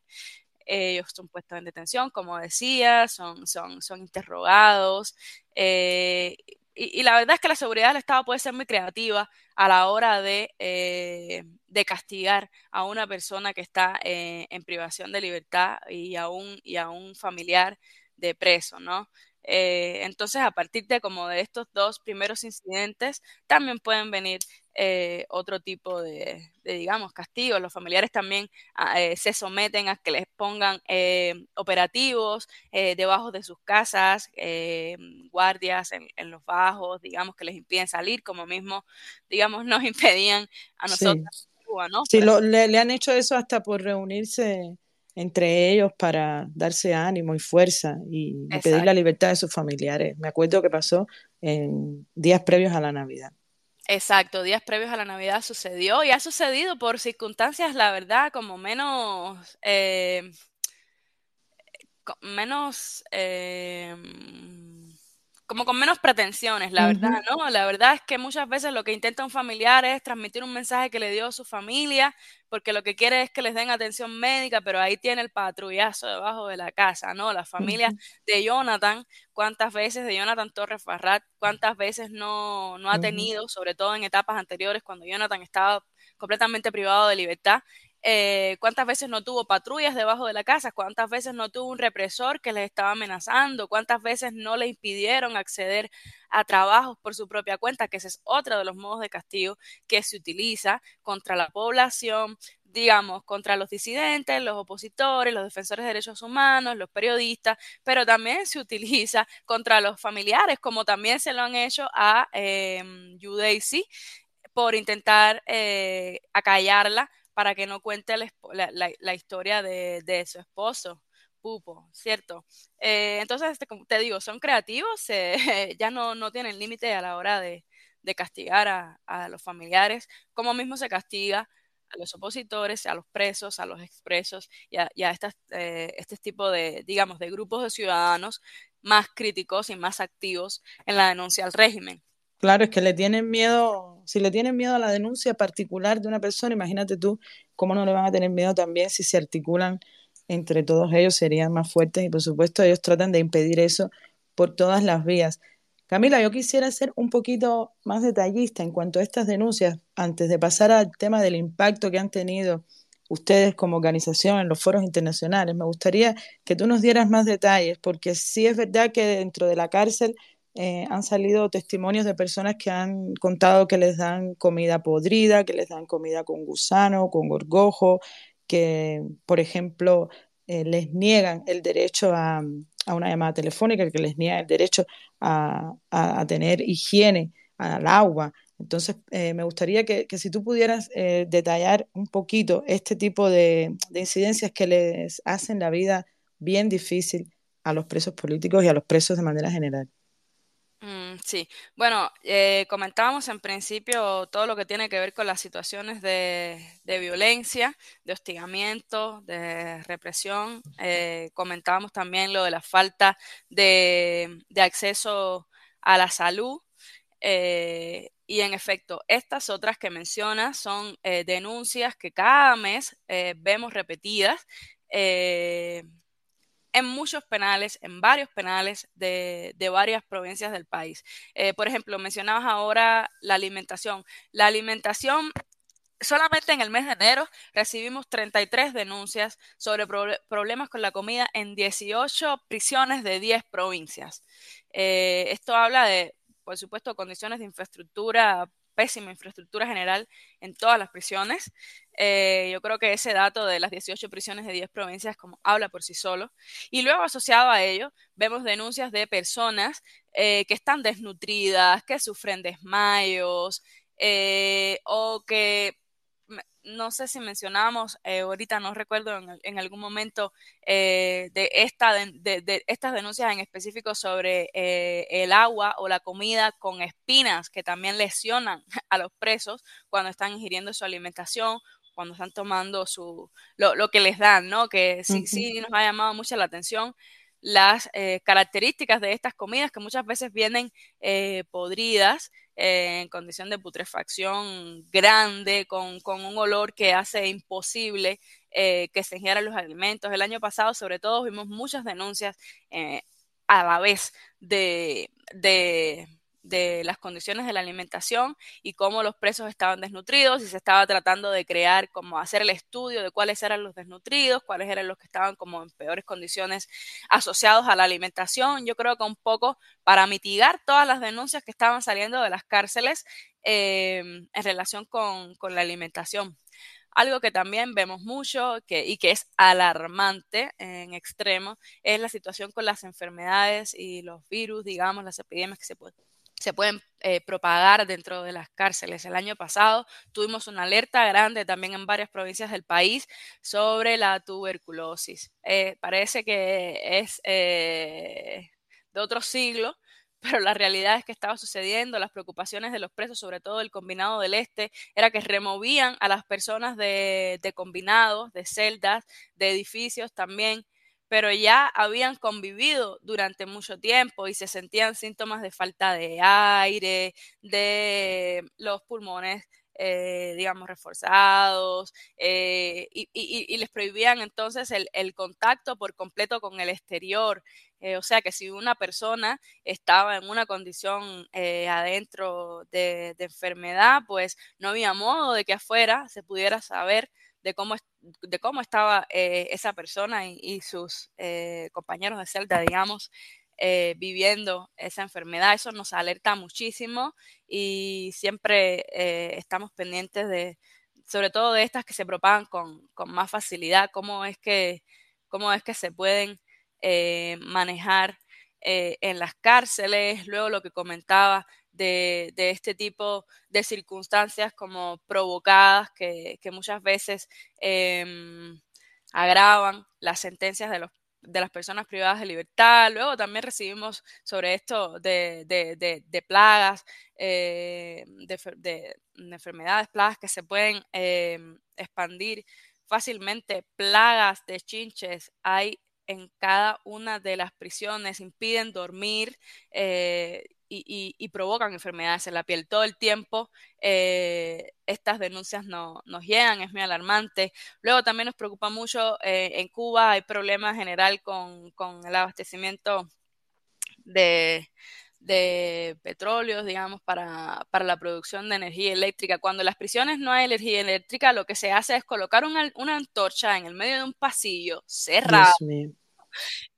C: ellos son puestos en detención, como decía, son, son, son interrogados. Eh, y, la verdad es que la seguridad del Estado puede ser muy creativa a la hora de, eh, de castigar a una persona que está eh, en privación de libertad y a un, y a un familiar de preso, ¿no? Entonces, a partir de como de estos dos primeros incidentes, también pueden venir eh, otro tipo de, digamos, castigos. Los familiares también ah, eh, se someten a que les pongan operativos debajo de sus casas, guardias en, los bajos, digamos, que les impiden salir, como mismo, digamos, nos impedían a nosotros.
B: Sí, le han hecho eso hasta por reunirse entre ellos para darse ánimo y fuerza y, pedir la libertad de sus familiares. Me acuerdo que pasó en días previos a la Navidad.
C: Exacto, días previos a la Navidad sucedió y ha sucedido por circunstancias, la verdad, como menos, eh, menos, eh, como con menos pretensiones, la verdad, ¿no? La verdad es que muchas veces lo que intenta un familiar es transmitir un mensaje que le dio a su familia, porque lo que quiere es que les den atención médica, pero ahí tiene el patrullazo debajo de la casa, ¿no? La familia de Jonathan, cuántas veces de Jonathan Torres Farrat, cuántas veces no, no ha tenido, sobre todo en etapas anteriores, cuando Jonathan estaba completamente privado de libertad, eh, cuántas veces no tuvo patrullas debajo de la casa, cuántas veces no tuvo un represor que les estaba amenazando, cuántas veces no le impidieron acceder a trabajos por su propia cuenta, que ese es otro de los modos de castigo que se utiliza contra la población, digamos, contra los disidentes, los opositores, los defensores de derechos humanos, los periodistas, pero también se utiliza contra los familiares, como también se lo han hecho a eh, por intentar eh, acallarla para que no cuente la, historia de, su esposo, Pupo, ¿cierto? Eh, entonces, este, como te digo, son creativos, ya no, tienen límite a la hora de, castigar a, los familiares, como mismo se castiga a los opositores, a los presos, a los expresos y a, eh, este tipo de, digamos, de grupos de ciudadanos más críticos y más activos en la denuncia al régimen.
B: Claro, es que le tienen miedo, si le tienen miedo a la denuncia particular de una persona, imagínate tú cómo no le van a tener miedo también si se articulan entre todos ellos, serían más fuertes y por supuesto ellos tratan de impedir eso por todas las vías. Camila, yo quisiera ser un poquito más detallista en cuanto a estas denuncias, antes de pasar al tema del impacto que han tenido ustedes como organización en los foros internacionales. Me gustaría que tú nos dieras más detalles, porque sí es verdad que dentro de la cárcel eh, han salido testimonios de personas que han contado que les dan comida podrida, que les dan comida con gusano, con gorgojo, que, por ejemplo, eh, les niegan el derecho a, una llamada telefónica, que les niegan el derecho a, tener higiene, al agua. Entonces, eh, me gustaría que, si tú pudieras detallar un poquito este tipo de incidencias que les hacen la vida bien difícil a los presos políticos y a los presos de manera general.
C: Mm, sí, bueno, eh, comentábamos en principio todo lo que tiene que ver con las situaciones de, violencia, de hostigamiento, de represión. Eh, comentábamos también lo de la falta de, acceso a la salud. Eh, y en efecto, estas otras que mencionas son denuncias que cada mes vemos repetidas en muchos penales, en varios penales de, varias provincias del país. Eh, por ejemplo, mencionabas ahora la alimentación. La alimentación Solamente en el mes de enero recibimos 33 denuncias sobre problemas con la comida en 18 prisiones de 10 provincias. Eh, esto habla de, por supuesto, condiciones de infraestructura pésima infraestructura general en todas las prisiones. Eh, yo creo que ese dato de las 18 prisiones de 10 provincias como habla por sí solo. Y luego asociado a ello, vemos denuncias de personas eh, que están desnutridas, que sufren desmayos eh, o que no sé si mencionamos, eh, ahorita no recuerdo en, algún momento eh, de, esta, de, estas denuncias en específico sobre eh, el agua o la comida con espinas que también lesionan a los presos cuando están ingiriendo su alimentación, cuando están tomando su, lo, que les dan, ¿no? Que sí, sí nos ha llamado mucho la atención las características de estas comidas que muchas veces vienen podridas en condición de putrefacción grande, con, un olor que hace imposible eh, que se ingieran los alimentos. El año pasado, sobre todo, vimos muchas denuncias eh, a la vez de, de las condiciones de la alimentación y cómo los presos estaban desnutridos y se estaba tratando de crear, como hacer el estudio de cuáles eran los desnutridos, cuáles eran los que estaban como en peores condiciones asociados a la alimentación. Yo creo que un poco para mitigar todas las denuncias que estaban saliendo de las cárceles eh, en relación con, con la alimentación. Algo que también vemos mucho que, y que es alarmante en extremo es la situación con las enfermedades y los virus, digamos, las epidemias que se, se pueden eh, propagar dentro de las cárceles. El año pasado tuvimos una alerta grande también en varias provincias del país sobre la tuberculosis. Eh, parece que es eh, de otro siglo, pero la realidad es que estaba sucediendo, las preocupaciones de los presos, sobre todo el combinado del este, era que removían a las personas de, de combinados, de celdas, de edificios también, pero ya habían convivido durante mucho tiempo y se sentían síntomas de falta de aire, de los pulmones eh, digamos, reforzados, eh, y, les prohibían entonces el, contacto por completo con el exterior. Eh, o sea que si una persona estaba en una condición adentro de, enfermedad, pues no había modo de que afuera se pudiera saber de cómo, de cómo estaba esa persona y, sus compañeros de celda, digamos, eh, viviendo esa enfermedad. Eso nos alerta muchísimo y siempre eh, estamos pendientes de, sobre todo de estas que se propagan con, más facilidad, cómo es que, cómo es que se pueden eh, manejar en las cárceles, luego lo que comentaba de, este tipo de circunstancias como provocadas que, muchas veces em, agravan las sentencias de los de las personas privadas de libertad. Luego también recibimos sobre esto de, de, plagas, eh, de, enfermedades, plagas que se pueden eh, expandir fácilmente. Plagas de chinches hay en cada una de las prisiones, impiden dormir. Eh, y, provocan enfermedades en la piel. Todo el tiempo eh, estas denuncias no, nos llegan, es muy alarmante. Luego también nos preocupa mucho, eh, en Cuba hay problemas general con, el abastecimiento de, de petróleos, digamos, para, la producción de energía eléctrica. Cuando en las prisiones no hay energía eléctrica, lo que se hace es colocar una, una antorcha en el medio de un pasillo cerrado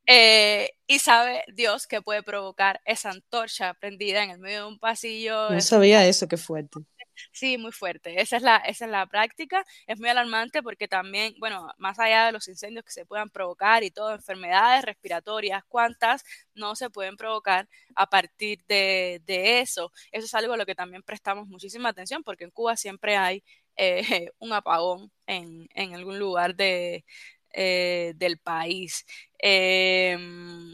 C: eh, y sabe Dios que puede provocar esa antorcha prendida en el medio de un pasillo.
B: No sabía eso, qué fuerte.
C: Sí, muy fuerte. Esa es la, esa es la práctica. Es muy alarmante porque también, bueno, más allá de los incendios que se puedan provocar y todo, enfermedades respiratorias, cuántas no se pueden provocar a partir de, eso. Eso es algo a lo que también prestamos muchísima atención porque en Cuba siempre hay eh, un apagón en, en algún lugar de, eh, del país. Em,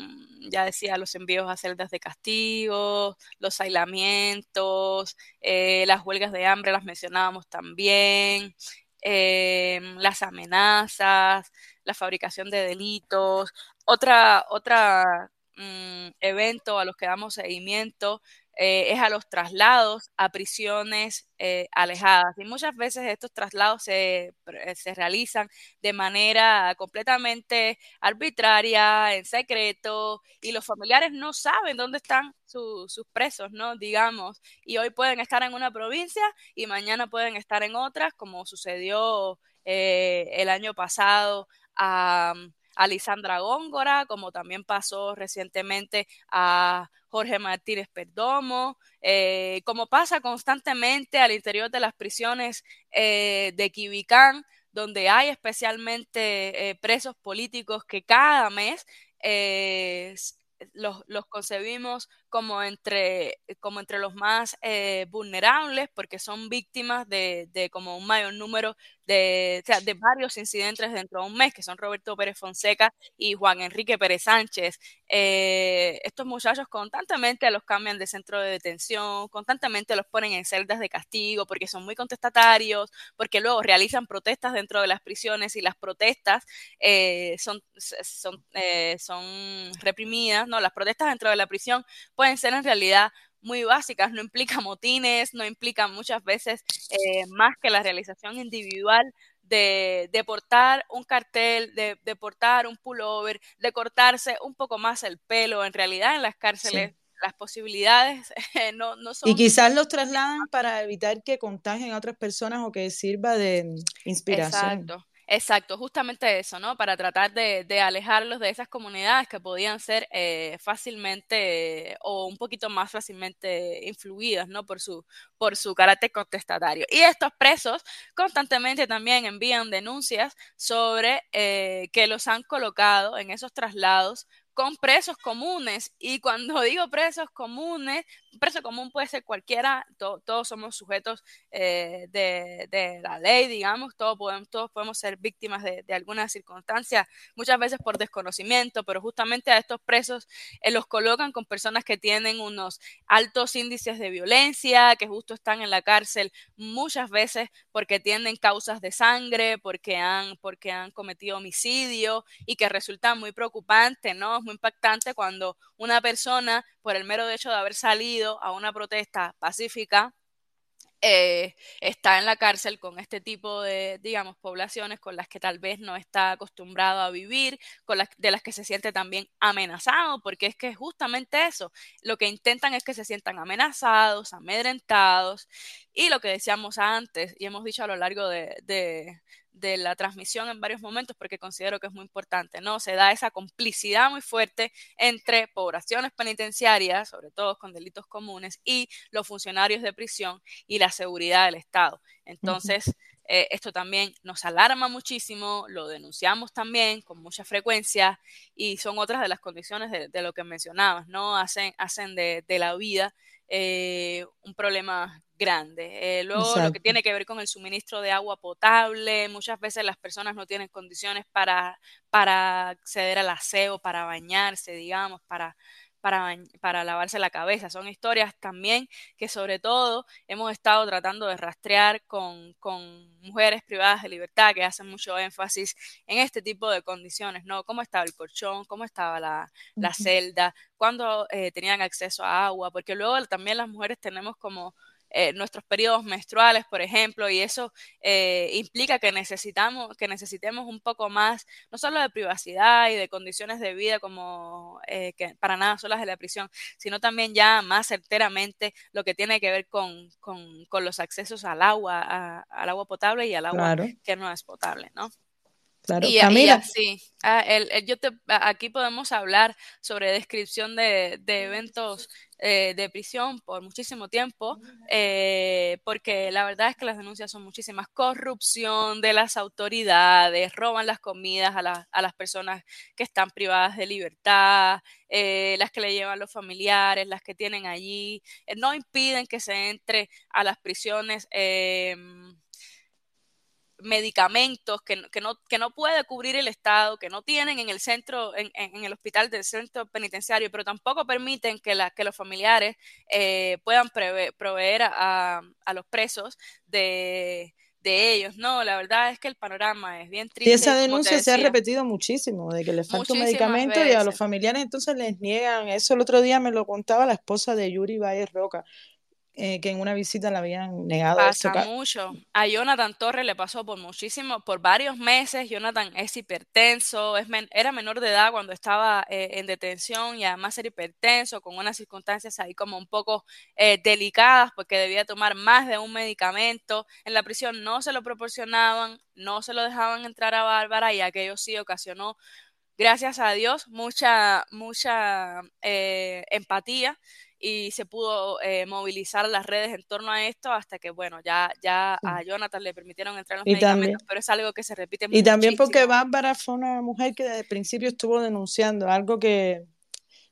C: ya decía, los envíos a celdas de castigo, los aislamientos, eh, las huelgas de hambre las mencionábamos también, em, las amenazas, la fabricación de delitos. Otra, otra mm, evento a los que damos seguimiento eh, es a los traslados a prisiones eh, alejadas. Y muchas veces estos traslados se, eh, se, realizan de manera completamente arbitraria, en secreto, y los familiares no saben dónde están sus presos, ¿no? Digamos, y hoy pueden estar en una provincia y mañana pueden estar en otras, como sucedió el año pasado a a Lisandra Góngora, como también pasó recientemente a Jorge Martínez Perdomo, eh, como pasa constantemente al interior de las prisiones eh, de Quibicán, donde hay especialmente eh, presos políticos que cada mes los, los, concebimos como entre, como entre los más vulnerables porque son víctimas de, de, como un mayor número de, de varios incidentes dentro de un mes, que son Roberto Pérez Fonseca y Juan Enrique Pérez Sánchez. Eh, estos muchachos constantemente los cambian de centro de detención, constantemente los ponen en celdas de castigo porque son muy contestatarios, porque luego realizan protestas dentro de las prisiones y las protestas eh, son, son, eh, son reprimidas, ¿no? Las protestas dentro de la prisión pueden ser en realidad muy básicas, no implica motines, no implica muchas veces eh, más que la realización individual de, de portar un cartel, de, de, portar un pullover, de cortarse un poco más el pelo. En realidad en las cárceles las posibilidades no, no, son...
B: Y quizás los trasladan para evitar que contagien a otras personas o que sirva de inspiración.
C: Exacto. Exacto, justamente eso, ¿no? Para tratar de, alejarlos de esas comunidades que podían ser eh, fácilmente o un poquito más fácilmente influidas, ¿no? Por su, por su carácter contestatario. Y estos presos constantemente también envían denuncias sobre eh, que los han colocado en esos traslados con presos comunes. Y cuando digo presos comunes, preso común puede ser cualquiera, todos somos sujetos eh, de, la ley, digamos, todos podemos, todos podemos ser víctimas de, alguna circunstancia, muchas veces por desconocimiento, pero justamente a estos presos eh, los colocan con personas que tienen unos altos índices de violencia, que justo están en la cárcel muchas veces porque tienen causas de sangre, porque han, porque han cometido homicidio y que resulta muy preocupante, ¿no? muy impactante cuando una persona, por el mero hecho de haber salido a una protesta pacífica, eh, está en la cárcel con este tipo de, digamos, poblaciones con las que tal vez no está acostumbrado a vivir, con las de las que se siente también amenazado, porque es que justamente eso, lo que intentan es que se sientan amenazados, amedrentados, y lo que decíamos antes, y hemos dicho a lo largo de la transmisión en varios momentos porque considero que es muy importante, ¿no? Se da esa complicidad muy fuerte entre poblaciones penitenciarias, sobre todo con delitos comunes, y los funcionarios de prisión y la seguridad del Estado. Entonces, eh, esto también nos alarma muchísimo, lo denunciamos también con mucha frecuencia y son otras de las condiciones de, lo que mencionabas, ¿no? Hacen, hacen de, de la vida eh, un problema grande. Eh, luego lo que tiene que ver con el suministro de agua potable, muchas veces las personas no tienen condiciones para, para acceder al aseo, para bañarse, digamos, para para, para lavarse la cabeza. Son historias también que sobre todo hemos estado tratando de rastrear con, con mujeres privadas de libertad que hacen mucho énfasis en este tipo de condiciones, ¿no? Cómo estaba el colchón, cómo estaba la, la celda, cuándo eh, tenían acceso a agua, porque luego también las mujeres tenemos como eh, nuestros periodos menstruales, por ejemplo, y eso eh, implica que necesitamos, que necesitemos un poco más, no solo de privacidad y de condiciones de vida como eh, que para nada solas de la prisión, sino también ya más certeramente lo que tiene que ver con, con, con los accesos al agua, al agua potable y al agua que no es potable, ¿no?
B: Claro, y, Camila.
C: sí, ah, el, yo te, aquí podemos hablar sobre descripción de, de eventos eh, de prisión por muchísimo tiempo, eh, porque la verdad es que las denuncias son muchísimas. Corrupción de las autoridades, roban las comidas a, a las personas que están privadas de libertad, eh, las que le llevan los familiares, las que tienen allí, no impiden que se entre a las prisiones em, medicamentos que, que, no, que no puede cubrir el Estado, que no tienen en el centro, en, en el hospital del centro penitenciario, pero tampoco permiten que, la, que los familiares eh, puedan proveer a, a, los presos de, de ellos. No, la verdad es que el panorama es bien triste.
B: Y esa denuncia se ha repetido muchísimo, de que les falta un medicamento y a los familiares entonces les niegan. Eso el otro día me lo contaba la esposa de Yuri Valle Roca, eh, que en una visita le habían negado.
C: Pasa mucho. A Jonathan Torres le pasó por muchísimo, por varios meses. Jonathan es hipertenso, es era menor de edad cuando estaba eh, en detención y además era hipertenso, con unas circunstancias ahí como un poco eh, delicadas porque debía tomar más de un medicamento. En la prisión no se lo proporcionaban, no se lo dejaban entrar a Bárbara y aquello sí ocasionó gracias a Dios, mucha, mucha empatía y se pudo eh, movilizar las redes en torno a esto hasta que, bueno, ya, ya a Jonathan le permitieron entrar los medicamentos, pero es algo que se repite
B: Y también porque Bárbara fue una mujer que desde el principio estuvo denunciando algo que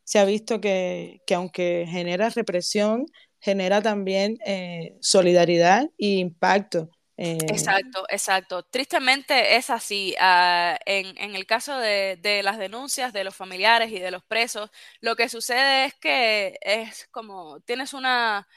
B: se ha visto que, que aunque genera represión, genera también eh, solidaridad e impacto.
C: Eh, exacto, exacto. Tristemente es así. Ah, en, el caso de, de, las denuncias de los familiares y de los presos, lo que sucede es que es como tienes una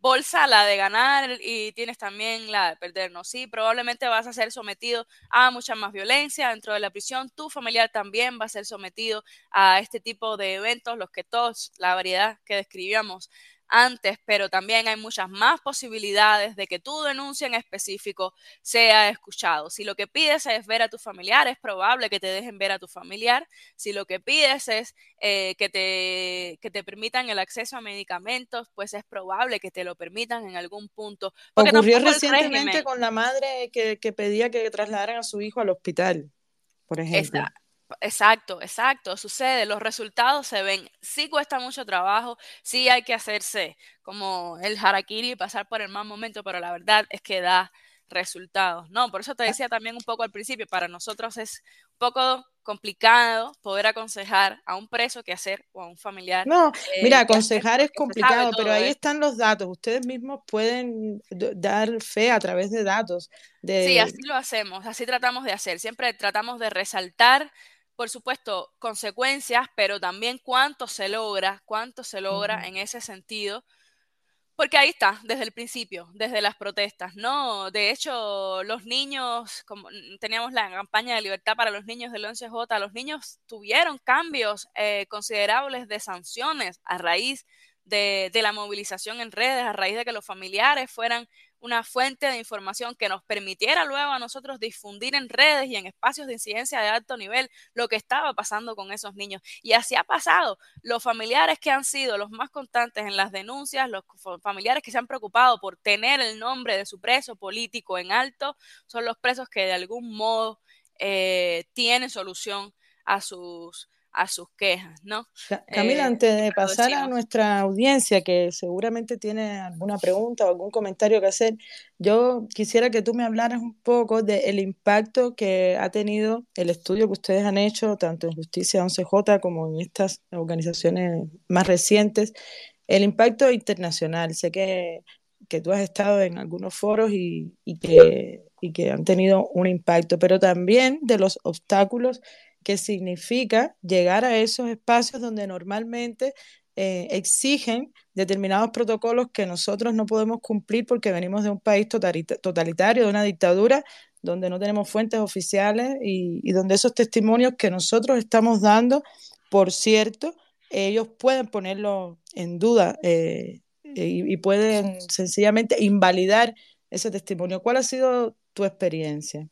C: bolsa, la de ganar y tienes también la de perder, ¿no? Sí, probablemente vas a ser sometido a mucha más violencia dentro de la prisión, tu familiar también va a ser sometido a este tipo de eventos, los que todos, la variedad que describíamos antes, pero también hay muchas más posibilidades de que tu denuncia en específico sea escuchado. Si lo que pides es ver a tu familiar, es probable que te dejen ver a tu familiar. Si lo que pides es eh, que, te, que te permitan el acceso a medicamentos, pues es probable que te lo permitan en algún punto.
B: Ocurrió recientemente con la madre que, que, pedía que trasladaran a su hijo al hospital, por ejemplo.
C: Exacto, exacto, sucede, los resultados se ven, sí cuesta mucho trabajo, sí hay que hacerse como el harakiri y pasar por el mal momento, pero la verdad es que da resultados, ¿no? Por eso te decía también un poco al principio, para nosotros es un poco complicado poder aconsejar a un preso que hacer o a un familiar.
B: No, eh, mira, aconsejar es complicado, pero ahí están los datos. Ustedes mismos pueden dar fe a través de datos. De...
C: Sí, así lo hacemos, así tratamos de hacer. Siempre tratamos de resaltar por supuesto, consecuencias, pero también cuánto se logra, cuánto se logra en ese sentido. Porque ahí está, desde el principio, desde las protestas, ¿no? De hecho, los niños, como teníamos la campaña de libertad para los niños del 11J, los niños tuvieron cambios eh, considerables de sanciones a raíz de, de, la movilización en redes, a raíz de que los familiares fueran una fuente de información que nos permitiera luego a nosotros difundir en redes y en espacios de incidencia de alto nivel lo que estaba pasando con esos niños. Y así ha pasado. Los familiares que han sido los más constantes en las denuncias, los familiares que se han preocupado por tener el nombre de su preso político en alto, son los presos que de algún modo eh, tienen solución a sus a sus quejas, ¿no?
B: Camila, eh, antes de pasar a nuestra audiencia, que seguramente tiene alguna pregunta o algún comentario que hacer, yo quisiera que tú me hablaras un poco del impacto que ha tenido el estudio que ustedes han hecho, tanto en Justicia 11J como en estas organizaciones más recientes, el impacto internacional. Sé que, que tú has estado en algunos foros y, y, que, y que han tenido un impacto, pero también de los obstáculos que significa llegar a esos espacios donde normalmente eh, exigen determinados protocolos que nosotros no podemos cumplir porque venimos de un país totalitario, de una dictadura, donde no tenemos fuentes oficiales y, donde esos testimonios que nosotros estamos dando, por cierto, ellos pueden ponerlo en duda eh, y, y pueden sencillamente invalidar ese testimonio. ¿Cuál ha sido tu experiencia?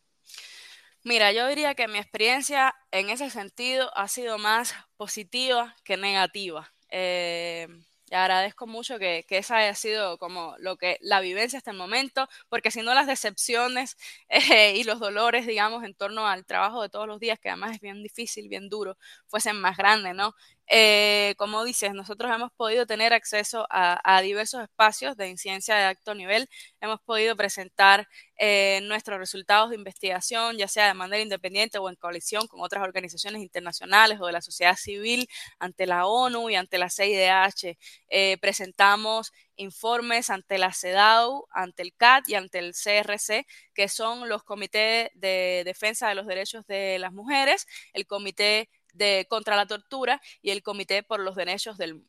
C: Mira, yo diría que mi experiencia en ese sentido ha sido más positiva que negativa. Eh, agradezco mucho que, esa haya sido como lo que la vivencia hasta el momento, porque si no las decepciones eh, y los dolores, digamos, en torno al trabajo de todos los días, que además es bien difícil, bien duro, fuesen más grandes, ¿no? Eh, como dices, nosotros hemos podido tener acceso a, diversos espacios de incidencia de alto nivel, hemos podido presentar eh, nuestros resultados de investigación, ya sea de manera independiente o en coalición con otras organizaciones internacionales o de la sociedad civil ante la ONU y ante la CIDH. Eh, presentamos informes ante la CEDAW, ante el CAT y ante el CRC, que son los comités de defensa de los derechos de las mujeres, el comité de, contra la tortura y el Comité por los Derechos del,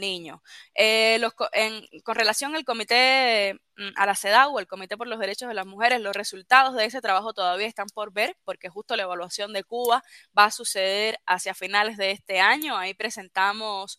C: Niño. Eh, con relación al Comité mm, a la CEDAW, el Comité por los Derechos de las Mujeres, los resultados de ese trabajo todavía están por ver, porque justo la evaluación de Cuba va a suceder hacia finales de este año. Ahí presentamos,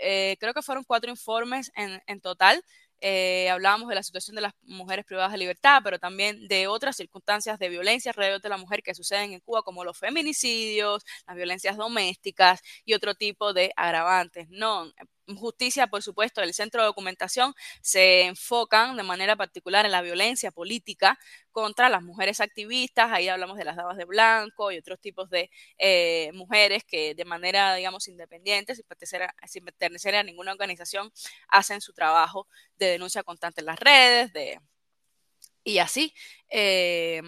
C: eh, creo que fueron cuatro informes en, en total eh, hablábamos de la situación de las mujeres privadas de libertad, pero también de otras circunstancias de violencia alrededor de la mujer que suceden en Cuba, como los feminicidios, las violencias domésticas y otro tipo de agravantes. No, justicia, por supuesto, el centro de documentación se enfocan de manera particular en la violencia política contra las mujeres activistas, ahí hablamos de las damas de blanco y otros tipos de eh, mujeres que de manera, digamos, independiente, sin pertenecer, a, ninguna organización, hacen su trabajo de denuncia constante en las redes, de y así. Eh,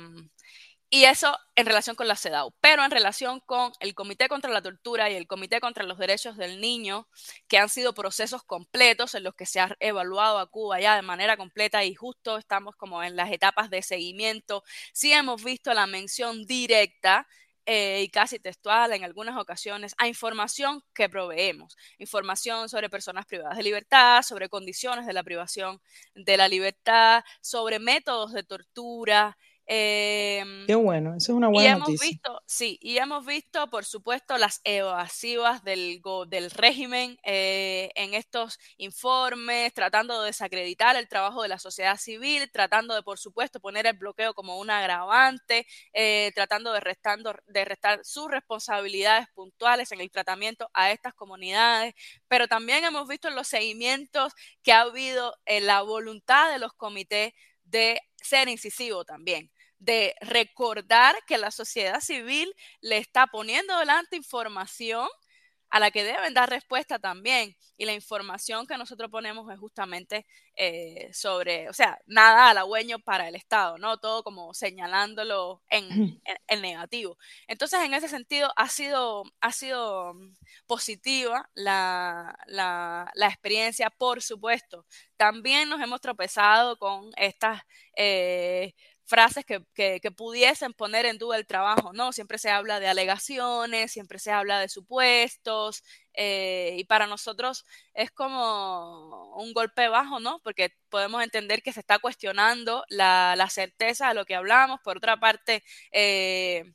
C: y eso en relación con la CEDAW, pero en relación con el Comité contra la Tortura y el Comité contra los Derechos del Niño, que han sido procesos completos en los que se ha evaluado a Cuba ya de manera completa y justo estamos como en las etapas de seguimiento, sí hemos visto la mención directa eh, y casi textual en algunas ocasiones a información que proveemos, información sobre personas privadas de libertad, sobre condiciones de la privación de la libertad, sobre métodos de tortura,
B: Em, Qué bueno, eso es una buena
C: y hemos
B: noticia.
C: Visto, sí, y hemos visto, por supuesto, las evasivas del, del régimen eh, en estos informes, tratando de desacreditar el trabajo de la sociedad civil, tratando de, por supuesto, poner el bloqueo como un agravante, eh, tratando de, restando, de restar sus responsabilidades puntuales en el tratamiento a estas comunidades, pero también hemos visto los seguimientos que ha habido en la voluntad de los comités de ser incisivo también, de recordar que la sociedad civil le está poniendo delante información a la que deben dar respuesta también. Y la información que nosotros ponemos es justamente eh, sobre, o sea, nada halagüeño para el Estado, ¿no? Todo como señalándolo en, en, negativo. Entonces, en ese sentido, ha sido, ha sido positiva la, la, la experiencia, por supuesto. También nos hemos tropezado con estas... Eh, frases que, que, pudiesen poner en duda el trabajo, ¿no? Siempre se habla de alegaciones, siempre se habla de supuestos, eh, y para nosotros es como un golpe bajo, ¿no? Porque podemos entender que se está cuestionando la, la certeza de lo que hablamos. Por otra parte, eh,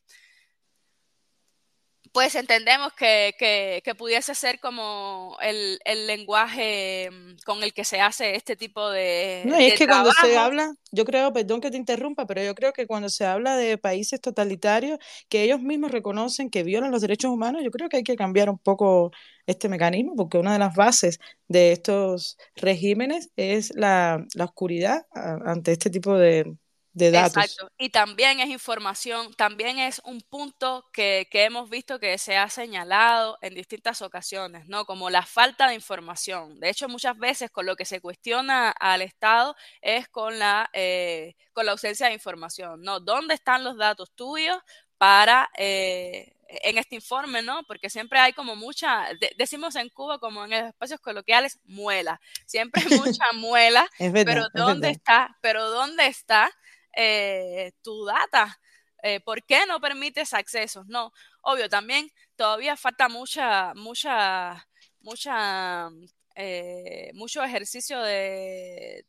C: pues entendemos que, que, pudiese ser como el, el, lenguaje mm, con el que se hace este tipo de.
B: No, es que cuando se habla, yo creo, perdón que te interrumpa, pero yo creo que cuando se habla de países totalitarios que ellos mismos reconocen que violan los derechos humanos, yo creo que hay que cambiar un poco este mecanismo, porque una de las bases de estos regímenes es la, la oscuridad ante este tipo de, Exacto.
C: Y también es información, también es un punto que, que, hemos visto que se ha señalado en distintas ocasiones, ¿no? Como la falta de información. De hecho, muchas veces con lo que se cuestiona al Estado es con la, eh, con la ausencia de información, ¿no? ¿Dónde están los datos tuyos para... Eh, en este informe, ¿no? Porque siempre hay como mucha, decimos en Cuba como en espacios coloquiales, muela. Siempre hay mucha muela, pero ¿dónde está? Pero ¿dónde está eh, tu data. Eh, ¿Por qué no permites accesos? No, obvio, también todavía falta mucha, mucha, mucha, eh, mucho ejercicio de,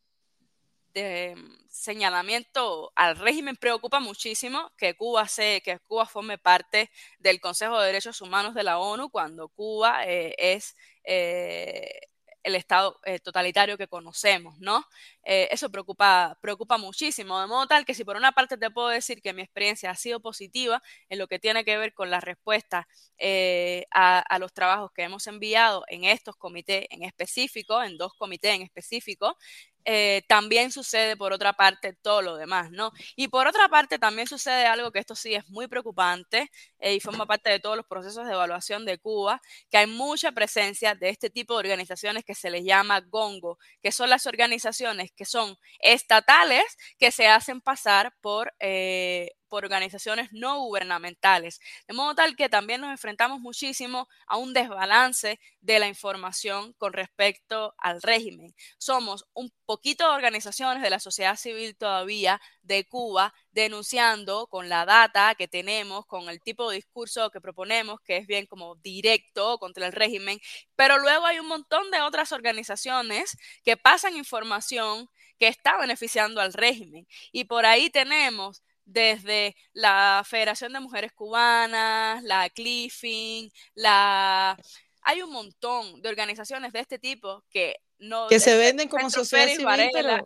C: señalamiento al régimen preocupa muchísimo que Cuba se, que Cuba forme parte del Consejo de Derechos Humanos de la ONU cuando Cuba es el Estado eh, totalitario que conocemos, ¿no? Eh, eso preocupa, preocupa muchísimo, de modo tal que si por una parte te puedo decir que mi experiencia ha sido positiva en lo que tiene que ver con la respuesta eh, a, los trabajos que hemos enviado en estos comités en específico, en dos comités en específico, también sucede por otra parte todo lo demás, ¿no? Y por otra parte también sucede algo que esto sí es muy preocupante y forma parte de todos los procesos de evaluación de Cuba, que hay mucha presencia de este tipo de organizaciones que se les llama GONGO, que son las organizaciones que son estatales que se hacen pasar por, eh, por organizaciones no gubernamentales. De modo tal que también nos enfrentamos muchísimo a un desbalance de la información con respecto al régimen. Somos un poquito de organizaciones de la sociedad civil todavía de Cuba denunciando con la data que tenemos, con el tipo de discurso que proponemos, que es bien como directo contra el régimen, pero luego hay un montón de otras organizaciones que pasan información que está beneficiando al régimen. Y por ahí tenemos desde la Federación de Mujeres Cubanas, la Cliffing, la... Hay un montón de organizaciones de este tipo que no...
B: Que se venden como sociedad civil,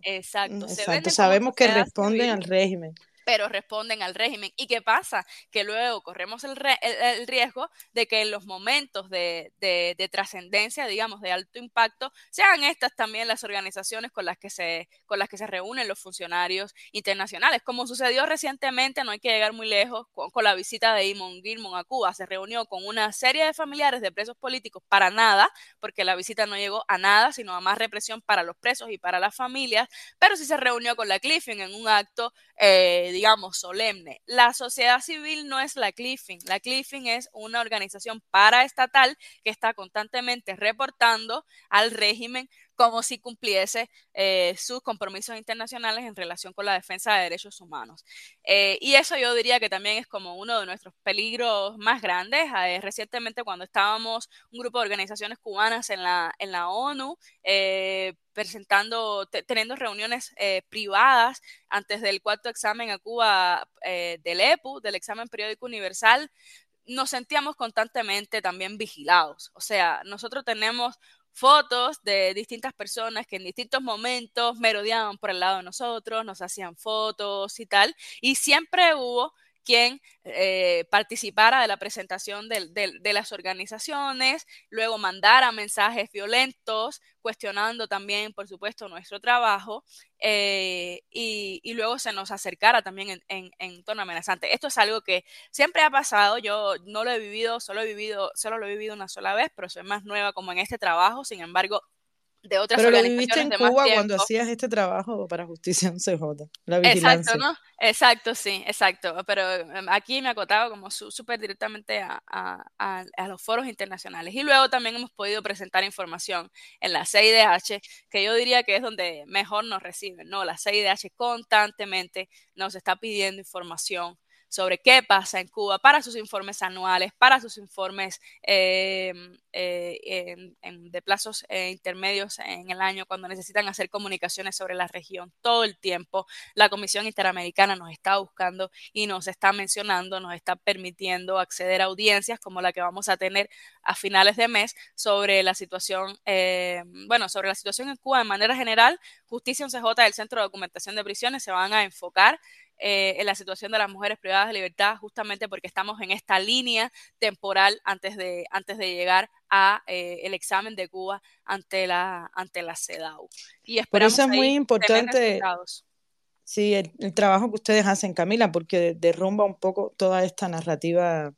C: Exacto.
B: exacto. Sabemos que responden al régimen
C: pero responden al régimen. ¿Y qué pasa? Que luego corremos el, el, riesgo de que en los momentos de, de, trascendencia, digamos, de alto impacto, sean estas también las organizaciones con las que se, con las que se reúnen los funcionarios internacionales. Como sucedió recientemente, no hay que llegar muy lejos, con, la visita de Imon Gilmon a Cuba. Se reunió con una serie de familiares de presos políticos para nada, porque la visita no llegó a nada, sino a más represión para los presos y para las familias, pero sí se reunió con la Cliffing en un acto eh, digamos, solemne. La sociedad civil no es la Cliffing. La Cliffing es una organización paraestatal que está constantemente reportando al régimen como si cumpliese eh, sus compromisos internacionales en relación con la defensa de derechos humanos. Eh, y eso yo diría que también es como uno de nuestros peligros más grandes. Eh, recientemente cuando estábamos un grupo de organizaciones cubanas en la, en la ONU, presentando, teniendo reuniones privadas antes del cuarto examen a Cuba del EPU, del examen periódico universal, nos sentíamos constantemente también vigilados. O sea, nosotros tenemos fotos de distintas personas que en distintos momentos merodeaban por el lado de nosotros, nos hacían fotos y tal, y siempre hubo quien eh, participara de la presentación de, las organizaciones, luego mandara mensajes violentos, cuestionando también, por supuesto, nuestro trabajo, eh, y, luego se nos acercara también en, en, tono amenazante. Esto es algo que siempre ha pasado, yo no lo he vivido, solo he vivido, solo lo he vivido una sola vez, pero soy más nueva como en este trabajo, sin embargo, de otras
B: Pero lo viviste en Cuba cuando hacías este trabajo para Justicia en CJ, la vigilancia.
C: Exacto, ¿no? Exacto, sí, exacto. Pero em, aquí me acotaba como súper directamente a, a, a, los foros internacionales. Y luego también hemos podido presentar información en la CIDH, que yo diría que es donde mejor nos reciben, ¿no? La CIDH constantemente nos está pidiendo información sobre qué pasa en Cuba para sus informes anuales, para sus informes em, eh, de plazos eh, intermedios en el año, cuando necesitan hacer comunicaciones sobre la región todo el tiempo. La Comisión Interamericana nos está buscando y nos está mencionando, nos está permitiendo acceder a audiencias como la que vamos a tener a finales de mes sobre la situación, bueno, sobre la situación en Cuba de manera general. Justicia en CJ del Centro de Documentación de Prisiones se van a enfocar eh, en la situación de las mujeres privadas de libertad, justamente porque estamos en esta línea temporal antes de, antes de llegar a eh, el examen de Cuba ante la, ante la CEDAW.
B: Y Por eso es muy importante sí, el, trabajo que ustedes hacen, Camila, porque derrumba un poco toda esta narrativa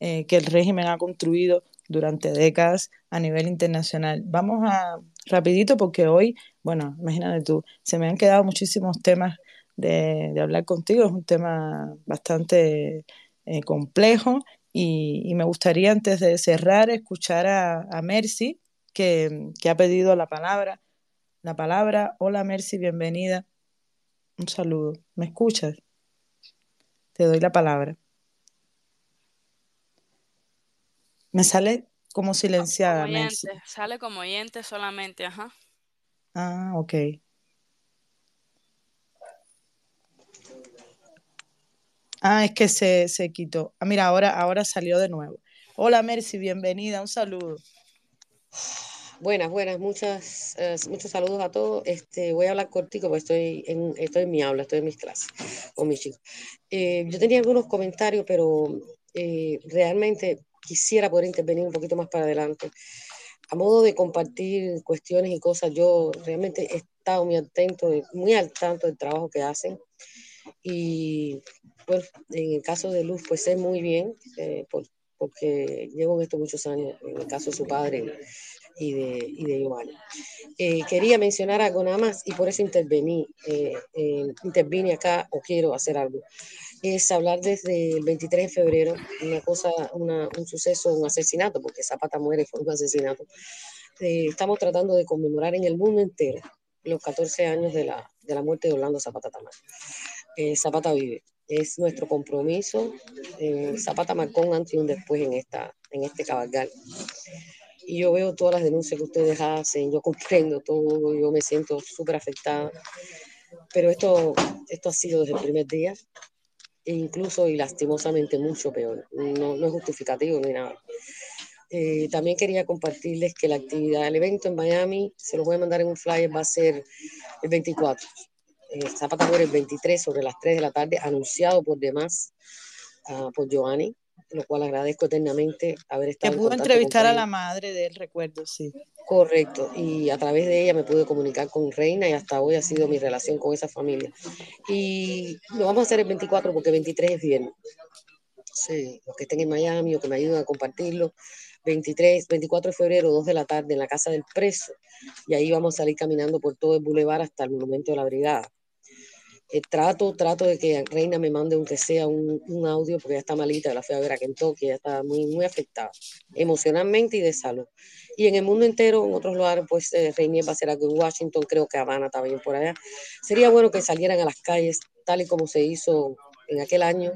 B: eh, que el régimen ha construido durante décadas a nivel internacional. Vamos a rapidito porque hoy, bueno, imagínate tú, se me han quedado muchísimos temas de, hablar contigo. Es un tema bastante eh, complejo y, me gustaría antes de cerrar escuchar a, Mercy, que, ha pedido la palabra. La palabra, hola Mercy, bienvenida. Un saludo. ¿Me escuchas? Te doy la palabra. Me sale como silenciada.
C: Mercy. Sale como oyente solamente, ajá.
B: Ah, ok. Ah, es que se, se quitó. Ah, mira, ahora, ahora salió de nuevo. Hola Mercy, bienvenida, un saludo.
D: Buenas, buenas, muchas, eh, muchos saludos a todos. Este, voy a hablar cortico porque estoy en, estoy en mi aula, estoy en mis clases con mis chicos. Eh, yo tenía algunos comentarios, pero eh, realmente quisiera poder intervenir un poquito más para adelante. A modo de compartir cuestiones y cosas, yo realmente he estado muy atento, muy al tanto del trabajo que hacen y bueno, en el caso de Luz, pues sé muy bien, eh, porque llevo en esto muchos años, en el caso de su padre y de, y de Giovanni. Eh, quería mencionar algo nada más y por eso intervení, eh, intervine acá o quiero hacer algo. Es hablar desde el 23 de febrero, una cosa, una, un suceso, un asesinato, porque Zapata muere por un asesinato. estamos tratando de conmemorar en el mundo entero los 14 años de la, de la muerte de Orlando Zapata Tamar. Zapata vive es nuestro compromiso. Eh, Zapata marcó un antes y un después en, esta, en este cabalgar. Y yo veo todas las denuncias que ustedes hacen, yo comprendo todo, yo me siento súper afectada. Pero esto, esto ha sido desde el primer día, e incluso y lastimosamente mucho peor. No, no es justificativo ni nada. Eh, también quería compartirles que la actividad, el evento en Miami, se los voy a mandar en un flyer, va a ser el 24 eh, Zapata muere el 23 sobre las 3 de la tarde, anunciado por demás uh, por Giovanni, lo cual agradezco eternamente haber estado.
B: Que pudo entrevistar a la madre del recuerdo, sí.
D: Correcto, y a través de ella me pude comunicar con Reina y hasta hoy ha sido mi relación con esa familia. Y lo vamos a hacer el 24 porque el 23 es viernes. Sí, los que estén en Miami o que me ayuden a compartirlo, 23, 24 de febrero, 2 de la tarde, en la casa del preso. Y ahí vamos a salir caminando por todo el bulevar hasta el monumento de la brigada eh, trato, trato de que Reina me mande aunque sea un, audio, porque ya está malita, la fui a ver a Kentucky, ya está muy, muy afectada, emocionalmente y de salud. Y en el mundo entero, en otros lugares, pues eh, va a ser algo en Washington, creo que Habana también por allá. Sería bueno que salieran a las calles, tal y como se hizo en aquel año,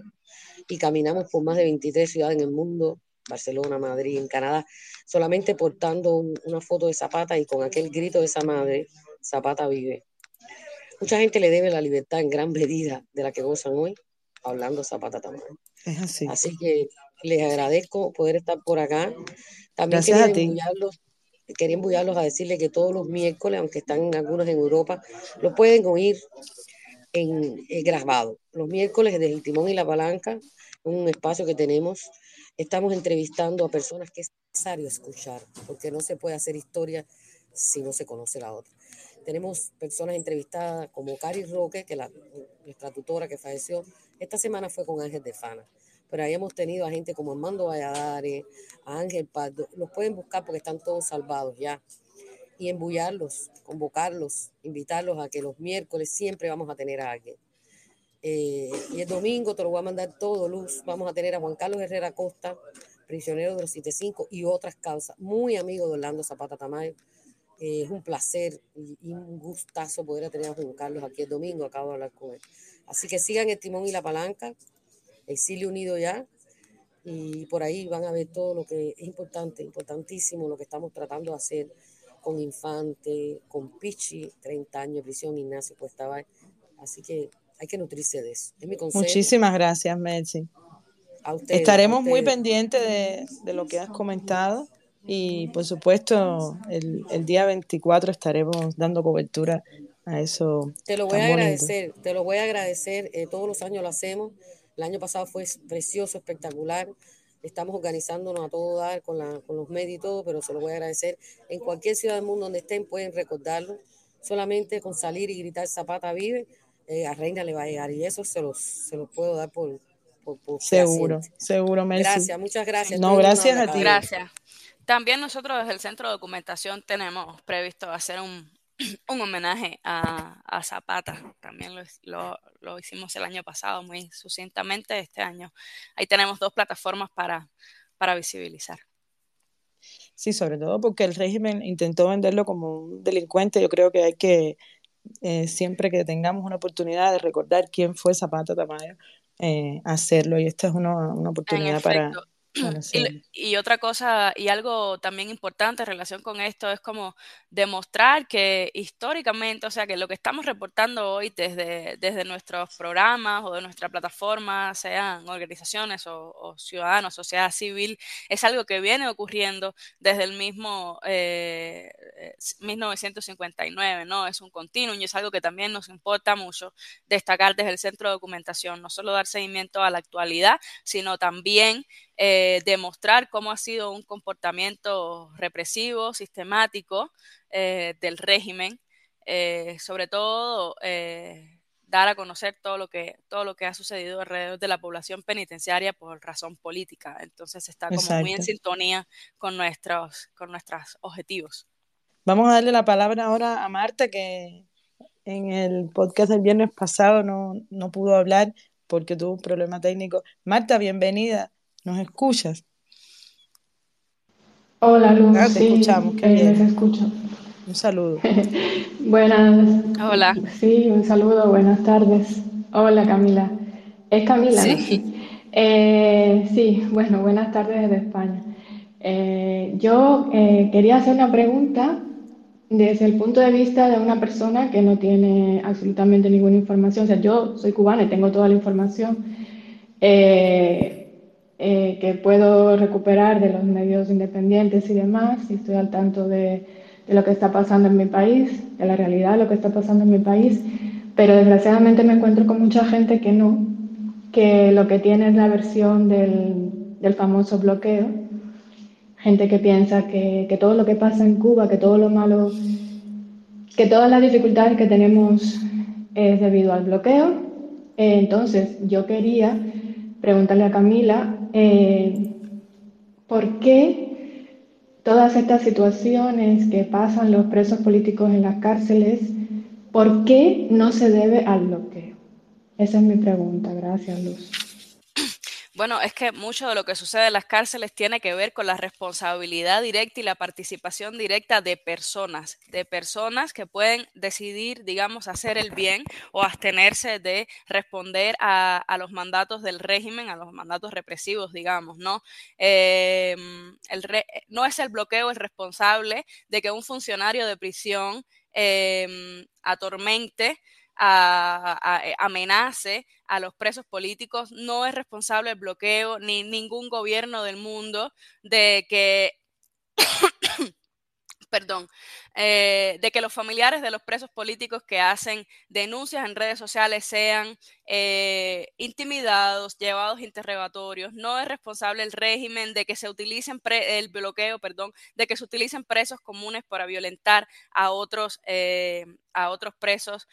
D: y caminamos por más de 23 ciudades en el mundo, Barcelona, Madrid, en Canadá, solamente portando una foto de Zapata y con aquel grito de esa madre, Zapata vive. Mucha gente le debe la libertad en gran medida de la que gozan hoy, hablando Zapata también.
B: Es así.
D: Así que les agradezco poder estar por acá. También
B: Gracias
D: quería
B: a ti.
D: embullarlos, quería embullarlos a decirles que todos los miércoles, aunque están algunos en Europa, lo pueden oír en, eh, grabado. Los miércoles desde el timón y la palanca, un espacio que tenemos, estamos entrevistando a personas que es necesario escuchar, porque no se puede hacer historia si no se conoce la otra. Tenemos personas entrevistadas como Cari Roque, que la, nuestra tutora que falleció, esta semana fue con Ángel de Fana. Pero ahí tenido a gente como Armando Valladares, a Ángel Pardo, los pueden buscar porque están todos salvados ya. Y embullarlos, convocarlos, invitarlos a que los miércoles siempre vamos a tener a alguien. Eh, y el domingo te lo voy a mandar todo, Luz. Vamos a tener a Juan Carlos Herrera Costa, prisionero de los 75 y otras causas. Muy amigo de Orlando Zapata Tamayo. Eh, es un placer y, y, un gustazo poder tener a Juan Carlos aquí el domingo. Acabo de hablar con él. Así que sigan el timón y la palanca, Exilio Unido ya. Y por ahí van a ver todo lo que es importante, importantísimo, lo que estamos tratando de hacer con Infante, con Pichi, 30 años de prisión, Ignacio Puestabay. Así que hay que nutrirse de eso. Es mi consejo.
B: Muchísimas gracias, Mercy. Estaremos muy pendientes de, de, lo que has comentado y por supuesto el, el, día 24 estaremos dando cobertura a eso.
D: Te lo voy a agradecer, bonito. te lo voy a agradecer. Eh, todos los años lo hacemos. El año pasado fue precioso, espectacular. Estamos organizándonos a todo dar con, la, con los medios y todo, pero se lo voy a agradecer. En cualquier ciudad del mundo donde estén pueden recordarlo. Solamente con salir y gritar Zapata vive, eh, a Reina le va a llegar y eso se los, se los puedo dar por, por, por
B: seguro, seguro, Mercy.
D: Gracias, muchas gracias.
B: No, gracias a ti.
C: Gracias. También nosotros desde el Centro de Documentación tenemos previsto hacer un, un homenaje a, a, Zapata. También lo, lo, lo, hicimos el año pasado muy sucintamente. Este año ahí tenemos dos plataformas para, para visibilizar.
B: Sí, sobre todo porque el régimen intentó venderlo como un delincuente. Yo creo que hay que, eh, siempre que tengamos una oportunidad de recordar quién fue Zapata Tamayo, eh, hacerlo. Y esta es una, una oportunidad para,
C: y, y, otra cosa, y algo también importante en relación con esto, es como demostrar que históricamente, o sea, que lo que estamos reportando hoy desde, desde nuestros programas o de nuestra plataforma, sean organizaciones o, o ciudadanos, sociedad civil, es algo que viene ocurriendo desde el mismo eh, 1959, ¿no? Es un continuum y es algo que también nos importa mucho destacar desde el Centro de Documentación, no solo dar seguimiento a la actualidad, sino también eh, demostrar cómo ha sido un comportamiento represivo, sistemático eh, del régimen, eh, sobre todo dar a conocer todo lo que todo lo que ha sucedido alrededor de la población penitenciaria por razón política. Entonces está como Exacto. muy en sintonía con nuestros con nuestros objetivos.
B: Vamos a darle la palabra ahora a Marta que en el podcast del viernes pasado no, no pudo hablar porque tuvo un problema técnico. Marta, bienvenida. ¿Nos escuchas?
E: Hola, Luz.
B: Ah, te
E: sí,
B: escuchamos, qué
E: eh,
B: bien.
E: les escucho.
B: Un saludo.
E: buenas.
C: Hola.
E: Sí, un saludo, buenas tardes. Hola, Camila. Es Camila,
C: Sí.
E: ¿no? Eh, sí, bueno, buenas tardes desde España. Eh, yo eh, quería hacer una pregunta desde el punto de vista de una persona que no tiene absolutamente ninguna información. O sea, yo soy cubana y tengo toda la información. Eh, eh, que puedo recuperar de los medios independientes y demás, y estoy al tanto de, de, lo que está pasando en mi país, de la realidad de lo que está pasando en mi país, pero desgraciadamente me encuentro con mucha gente que no, que lo que tiene es la versión del, del famoso bloqueo, gente que piensa que, que, todo lo que pasa en Cuba, que todo lo malo, que todas las dificultades que tenemos es debido al bloqueo. Eh, entonces, yo quería preguntarle a Camila eh, por qué todas estas situaciones que pasan los presos políticos en las cárceles, ¿por qué no se debe al bloqueo? Esa es mi pregunta. Gracias, Luz.
C: Bueno, es que mucho de lo que sucede en las cárceles tiene que ver con la responsabilidad directa y la participación directa de personas, de personas que pueden decidir, digamos, hacer el bien o abstenerse de responder a, los mandatos del régimen, a los mandatos represivos, digamos, ¿no? Em, no es el bloqueo el responsable de que un funcionario de prisión em, atormente a, eh, amenace a los presos políticos, no es responsable el bloqueo ni ningún gobierno del mundo de que perdón, eh, de que los familiares de los presos políticos que hacen denuncias en redes sociales sean eh, intimidados, llevados interrogatorios. No es responsable el régimen de que se utilicen el bloqueo, perdón, de que se utilicen presos comunes para violentar a otros, eh, a otros presos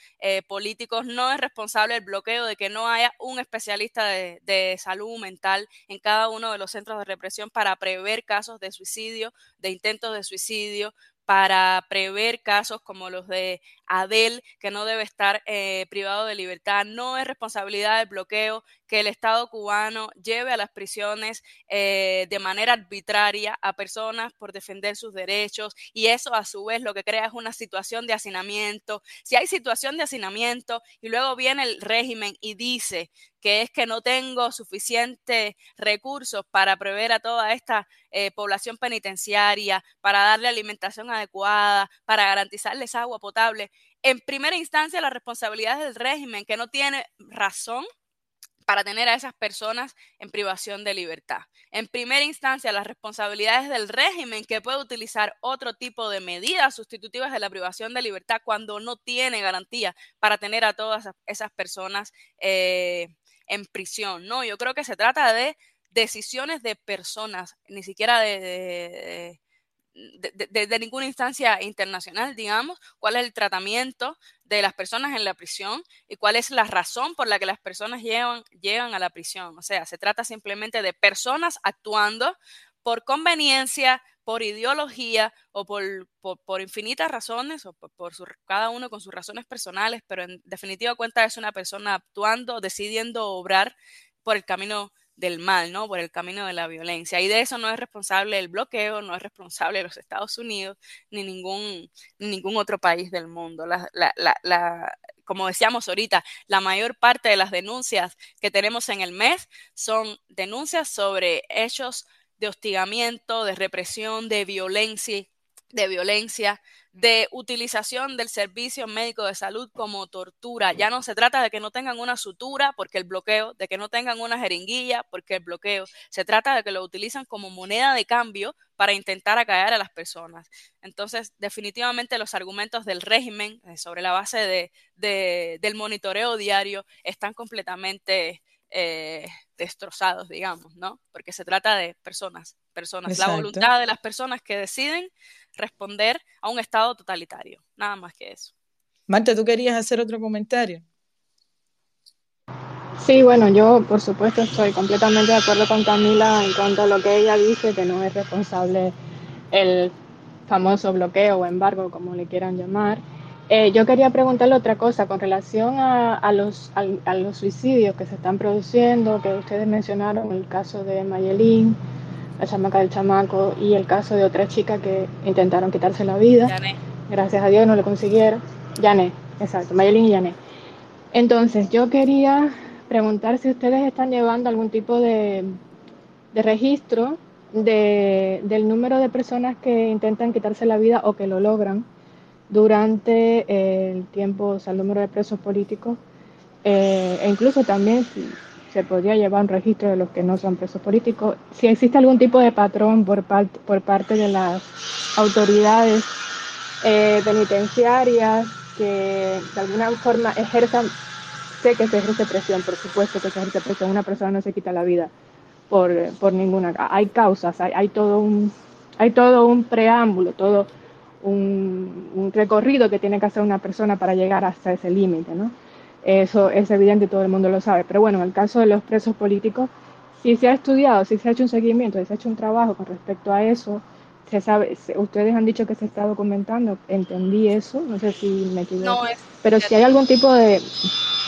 C: políticos. No es responsable el bloqueo de que no haya un especialista de, de salud mental en cada uno de los centros de represión para prever casos de suicidio, de intentos de suicidio, para prever casos como los de Adel, que no debe estar eh, privado de libertad. No es responsabilidad del bloqueo que el Estado cubano lleve a las prisiones eh, de manera arbitraria a personas por defender sus derechos y eso a su vez lo que crea es una situación de hacinamiento. Si hay situación de hacinamiento y luego viene el régimen y dice que es que no tengo suficientes recursos para prever a toda esta eh, población penitenciaria, para darle alimentación adecuada, para garantizarles agua potable. En primera instancia, la responsabilidad del régimen que no tiene razón para tener a esas personas en privación de libertad. En primera instancia, las responsabilidades del régimen que puede utilizar otro tipo de medidas sustitutivas de la privación de libertad cuando no tiene garantía para tener a todas esas personas eh, en prisión. No, yo creo que se trata de decisiones de personas, ni siquiera de, ninguna instancia internacional, digamos, cuál es el tratamiento de las personas en la prisión y cuál es la razón por la que las personas llegan, llegan a la prisión. O sea, se trata simplemente de personas actuando por conveniencia, por ideología o por, por, infinitas razones, o por, cada uno con sus razones personales, pero en definitiva cuenta es una persona actuando, decidiendo obrar por el camino del mal, ¿no? Por el camino de la violencia. Y de eso no es responsable el bloqueo, no es responsable los Estados Unidos, ni ningún, ningún otro país del mundo. La, la, la, como decíamos ahorita, la mayor parte de las denuncias que tenemos en el mes son denuncias sobre hechos de hostigamiento, de represión, de violencia, de violencia, de utilización del servicio médico de salud como tortura. Ya no se trata de que no tengan una sutura porque el bloqueo, de que no tengan una jeringuilla porque el bloqueo. Se trata de que lo utilizan como moneda de cambio para intentar acallar a las personas. Entonces, definitivamente los argumentos del régimen eh, sobre la base de, del monitoreo diario están completamente eh, destrozados, digamos, ¿no? Porque se trata de personas, personas, la voluntad de las personas que deciden responder a un Estado totalitario, nada más que eso.
B: Marta, ¿tú querías hacer otro comentario?
E: Sí, bueno, yo por supuesto estoy completamente de acuerdo con Camila en cuanto a lo que ella dice, que no es responsable el famoso bloqueo o embargo, como le quieran llamar. Eh, yo quería preguntarle otra cosa con relación a, los, a, los suicidios que se están produciendo, que ustedes mencionaron, el caso de Mayelín, la chamaca del chamaco y el caso de otra chica que intentaron quitarse la vida. Gracias a Dios no lo consiguieron. Yané, exacto, Mayelin y Yané. Entonces, yo quería preguntar si ustedes están llevando algún tipo de, de registro de, del número de personas que intentan quitarse la vida o que lo logran durante el tiempo, o sea, el número de presos políticos, eh, e incluso también se podría llevar un registro de los que no son presos políticos. Si existe algún tipo de patrón por, parte por parte de las autoridades eh, penitenciarias que de alguna forma ejerzan, sé que se ejerce presión, por supuesto que se ejerce presión, una persona no se quita la vida por, por ninguna, hay causas, hay, hay, todo un, hay todo un preámbulo, todo un, un recorrido que tiene que hacer una persona para llegar hasta ese límite, ¿no? Eso es evidente todo el mundo lo sabe. Pero bueno, en el caso de los presos políticos, si se ha estudiado, si se ha hecho un seguimiento, si se ha hecho un trabajo con respecto a eso, se sabe, ustedes han dicho que se está documentando, entendí eso, no sé si me equivoco, pero si hay algún tipo de,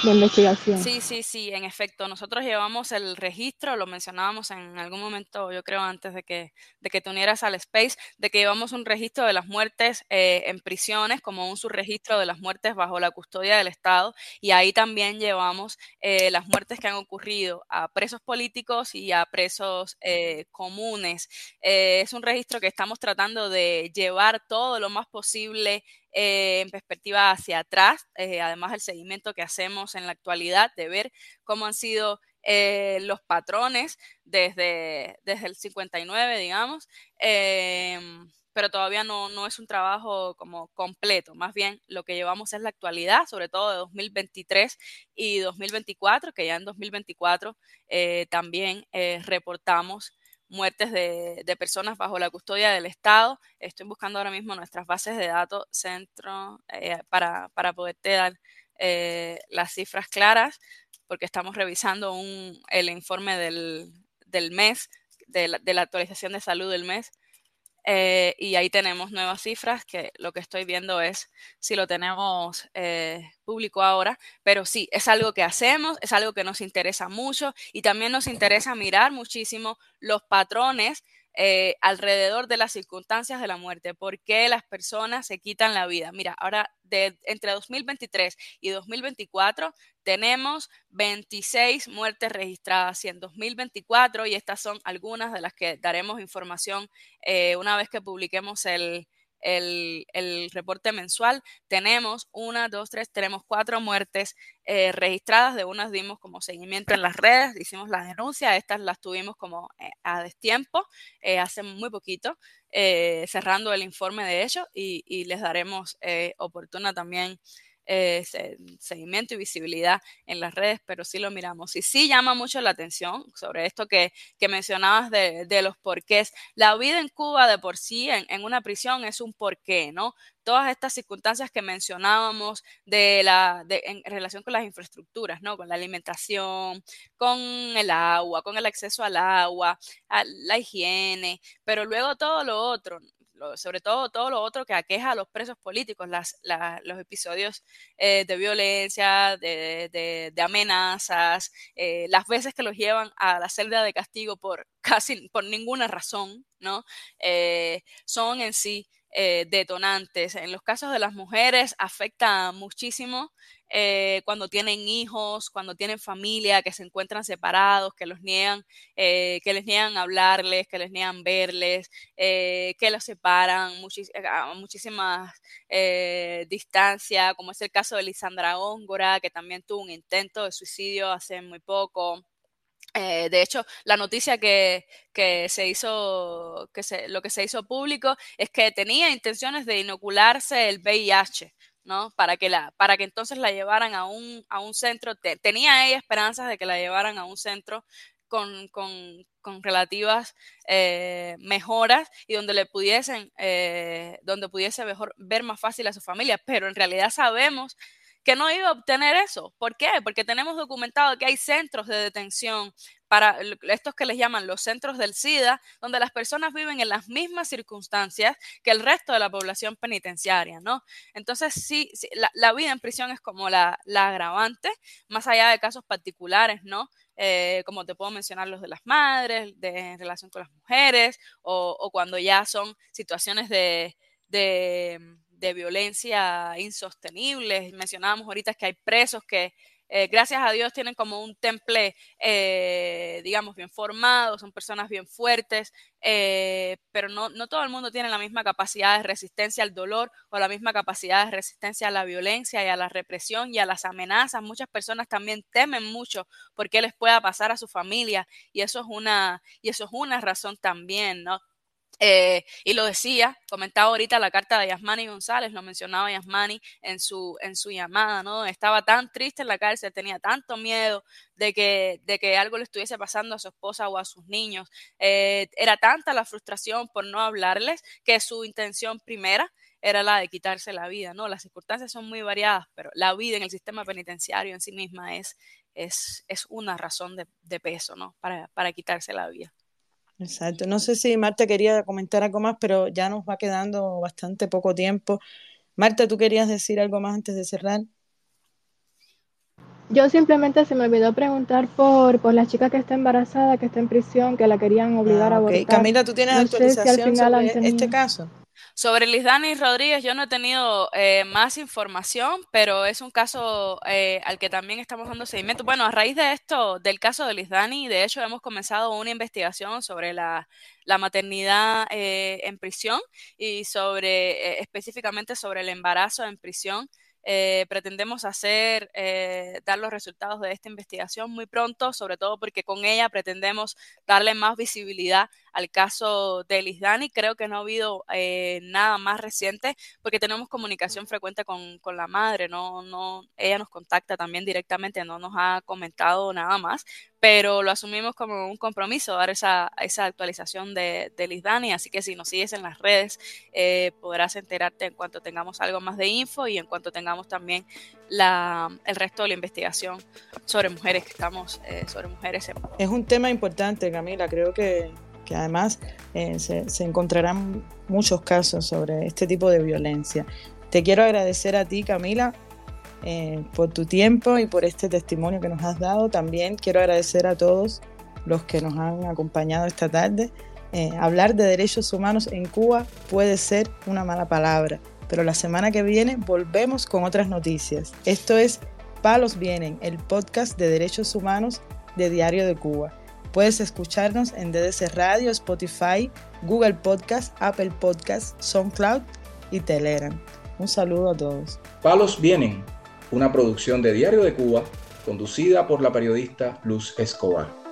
E: investigación.
C: Sí, sí, sí, en efecto. Nosotros llevamos el registro, lo mencionábamos en algún momento, yo creo antes de que, de que te unieras al Space, de que llevamos un registro de las muertes eh, en prisiones, como un subregistro de las muertes bajo la custodia del Estado, y ahí también llevamos eh, las muertes que han ocurrido a presos políticos y a presos eh, comunes. es un registro que estamos tratando de llevar todo lo más posible eh, en perspectiva hacia atrás, eh, además del seguimiento que hacemos en la actualidad, de ver cómo han sido eh, los patrones desde, desde el 59, digamos, pero todavía no, no, es un trabajo como completo, más bien lo que llevamos es la actualidad, sobre todo de 2023 y 2024, que ya en 2024 también reportamos muertes de, personas bajo la custodia del Estado. Estoy buscando ahora mismo nuestras bases de datos centro eh, para, para, poderte dar eh, las cifras claras, porque estamos revisando un, el informe del, del mes, de la, de la, actualización de salud del mes. Eh, y ahí tenemos nuevas cifras que lo que estoy viendo es si lo tenemos eh, público ahora, pero sí, es algo que hacemos, es algo que nos interesa mucho y también nos interesa mirar muchísimo los patrones eh, alrededor de las circunstancias de la muerte, por qué las personas se quitan la vida. Mira, ahora de, entre 2023 y 2024 tenemos 26 muertes registradas y en 2024, y estas son algunas de las que daremos información eh, una vez que publiquemos el, el, reporte mensual, tenemos una, dos, tres, tenemos cuatro muertes eh, registradas. De unas dimos como seguimiento en las redes, hicimos la denuncia, estas las tuvimos como eh, a destiempo eh, hace muy poquito, cerrando el informe de ellos y les daremos oportuna también eh, seguimiento y visibilidad en las redes, pero sí lo miramos. Y sí llama mucho la atención sobre esto que, que mencionabas de, de, los porqués. La vida en Cuba de por sí, en, en, una prisión, es un porqué, ¿no? Todas estas circunstancias que mencionábamos de la, de, en relación con las infraestructuras, ¿no? Con la alimentación, con el agua, con el acceso al agua, a la higiene, pero luego todo lo otro, sobre todo todo lo otro que aqueja a los presos políticos, las, los episodios eh, de violencia, de, de, amenazas, eh, las veces que los llevan a la celda de castigo por casi por ninguna razón, ¿no? Eh, son en sí detonantes. En los casos de las mujeres afecta muchísimo eh, cuando tienen hijos, cuando tienen familia, que se encuentran separados, que los niegan, eh, que les niegan hablarles, que les niegan verles, eh, que los separan a muchísimas distancias, como es el caso de Lisandra Góngora, que también tuvo un intento de suicidio hace muy poco. De hecho, la noticia que, que se hizo, que se, lo que se hizo público es que tenía intenciones de inocularse el VIH. ¿no? Para que, la, para que entonces la llevaran a un, a un centro, tenía ella esperanzas de que la llevaran a un centro con, con, con relativas eh, mejoras y donde le pudiesen, eh, donde pudiese mejor, ver más fácil a su familia, pero en realidad sabemos que no iba a obtener eso. ¿Por qué? Porque tenemos documentado que hay centros de detención para estos que les llaman los centros del SIDA, donde las personas viven en las mismas circunstancias que el resto de la población penitenciaria, ¿no? Entonces, sí, la, vida en prisión es como la, agravante, más allá de casos particulares, ¿no? Eh, como te puedo mencionar los de las madres, de, en relación con las mujeres, o, cuando ya son situaciones de violencia insostenible. Mencionábamos ahorita que hay presos que eh, gracias a Dios tienen como un temple, eh, digamos, bien formado, son personas bien fuertes, eh, pero no, no, todo el mundo tiene la misma capacidad de resistencia al dolor o la misma capacidad de resistencia a la violencia y a la represión y a las amenazas. Muchas personas también temen mucho porque les pueda pasar a su familia y eso es una, y eso es una razón también, ¿no? Eh, y lo decía, comentaba ahorita la carta de Yasmani González, lo mencionaba Yasmani en su, en su llamada, ¿no? Estaba tan triste en la cárcel, tenía tanto miedo de que, de que algo le estuviese pasando a su esposa o a sus niños. Eh, era tanta la frustración por no hablarles que su intención primera era la de quitarse la vida, ¿no? Las circunstancias son muy variadas, pero la vida en el sistema penitenciario en sí misma es, es, es una razón de, de peso, ¿no? Para, para quitarse la vida.
B: Exacto. No sé si Marta quería comentar algo más, pero ya nos va quedando bastante poco tiempo. Marta, ¿tú querías decir algo más antes de cerrar?
E: yo simplemente se me olvidó preguntar por, por la chica que está embarazada, que está en prisión, que la querían obligar a ah, abortar.
B: Camila, ¿tú tienes actualización sobre este caso?
C: Sobre Lizdani Rodríguez, yo no he tenido eh, más información, pero es un caso eh, al que también estamos dando seguimiento. Bueno, a raíz de esto, del caso de Lizdani, de hecho, hemos comenzado una investigación sobre la, maternidad eh, en prisión y sobre específicamente sobre el embarazo en prisión. Eh, pretendemos hacer, eh, dar los resultados de esta investigación muy pronto, sobre todo porque con ella pretendemos darle más visibilidad al caso de Lisdani. Creo que no ha habido eh, nada más reciente porque tenemos comunicación frecuente con, con, la madre, no, no, ella nos contacta también directamente, no nos ha comentado nada más, pero lo asumimos como un compromiso dar esa, esa actualización de, de Lisdani, así que si nos sigues en las redes eh, podrás enterarte en cuanto tengamos algo más de info y en cuanto tengamos también la, el resto de la investigación sobre mujeres que estamos, eh, sobre mujeres.
B: Es un tema importante, Camila, creo que, que además eh, se, se encontrarán muchos casos sobre este tipo de violencia. Te quiero agradecer a ti, Camila, eh, por tu tiempo y por este testimonio que nos has dado. También quiero agradecer a todos los que nos han acompañado esta tarde. Eh, hablar de derechos humanos en Cuba puede ser una mala palabra, pero la semana que viene volvemos con otras noticias. Esto es Palos Vienen, el podcast de derechos humanos de Diario de Cuba. Puedes escucharnos en DDC Radio, Spotify, Google Podcast, Apple Podcast, SoundCloud y Telegram. Un saludo a todos.
A: Palos Vienen una producción de Diario de Cuba, conducida por la periodista Luz Escobar.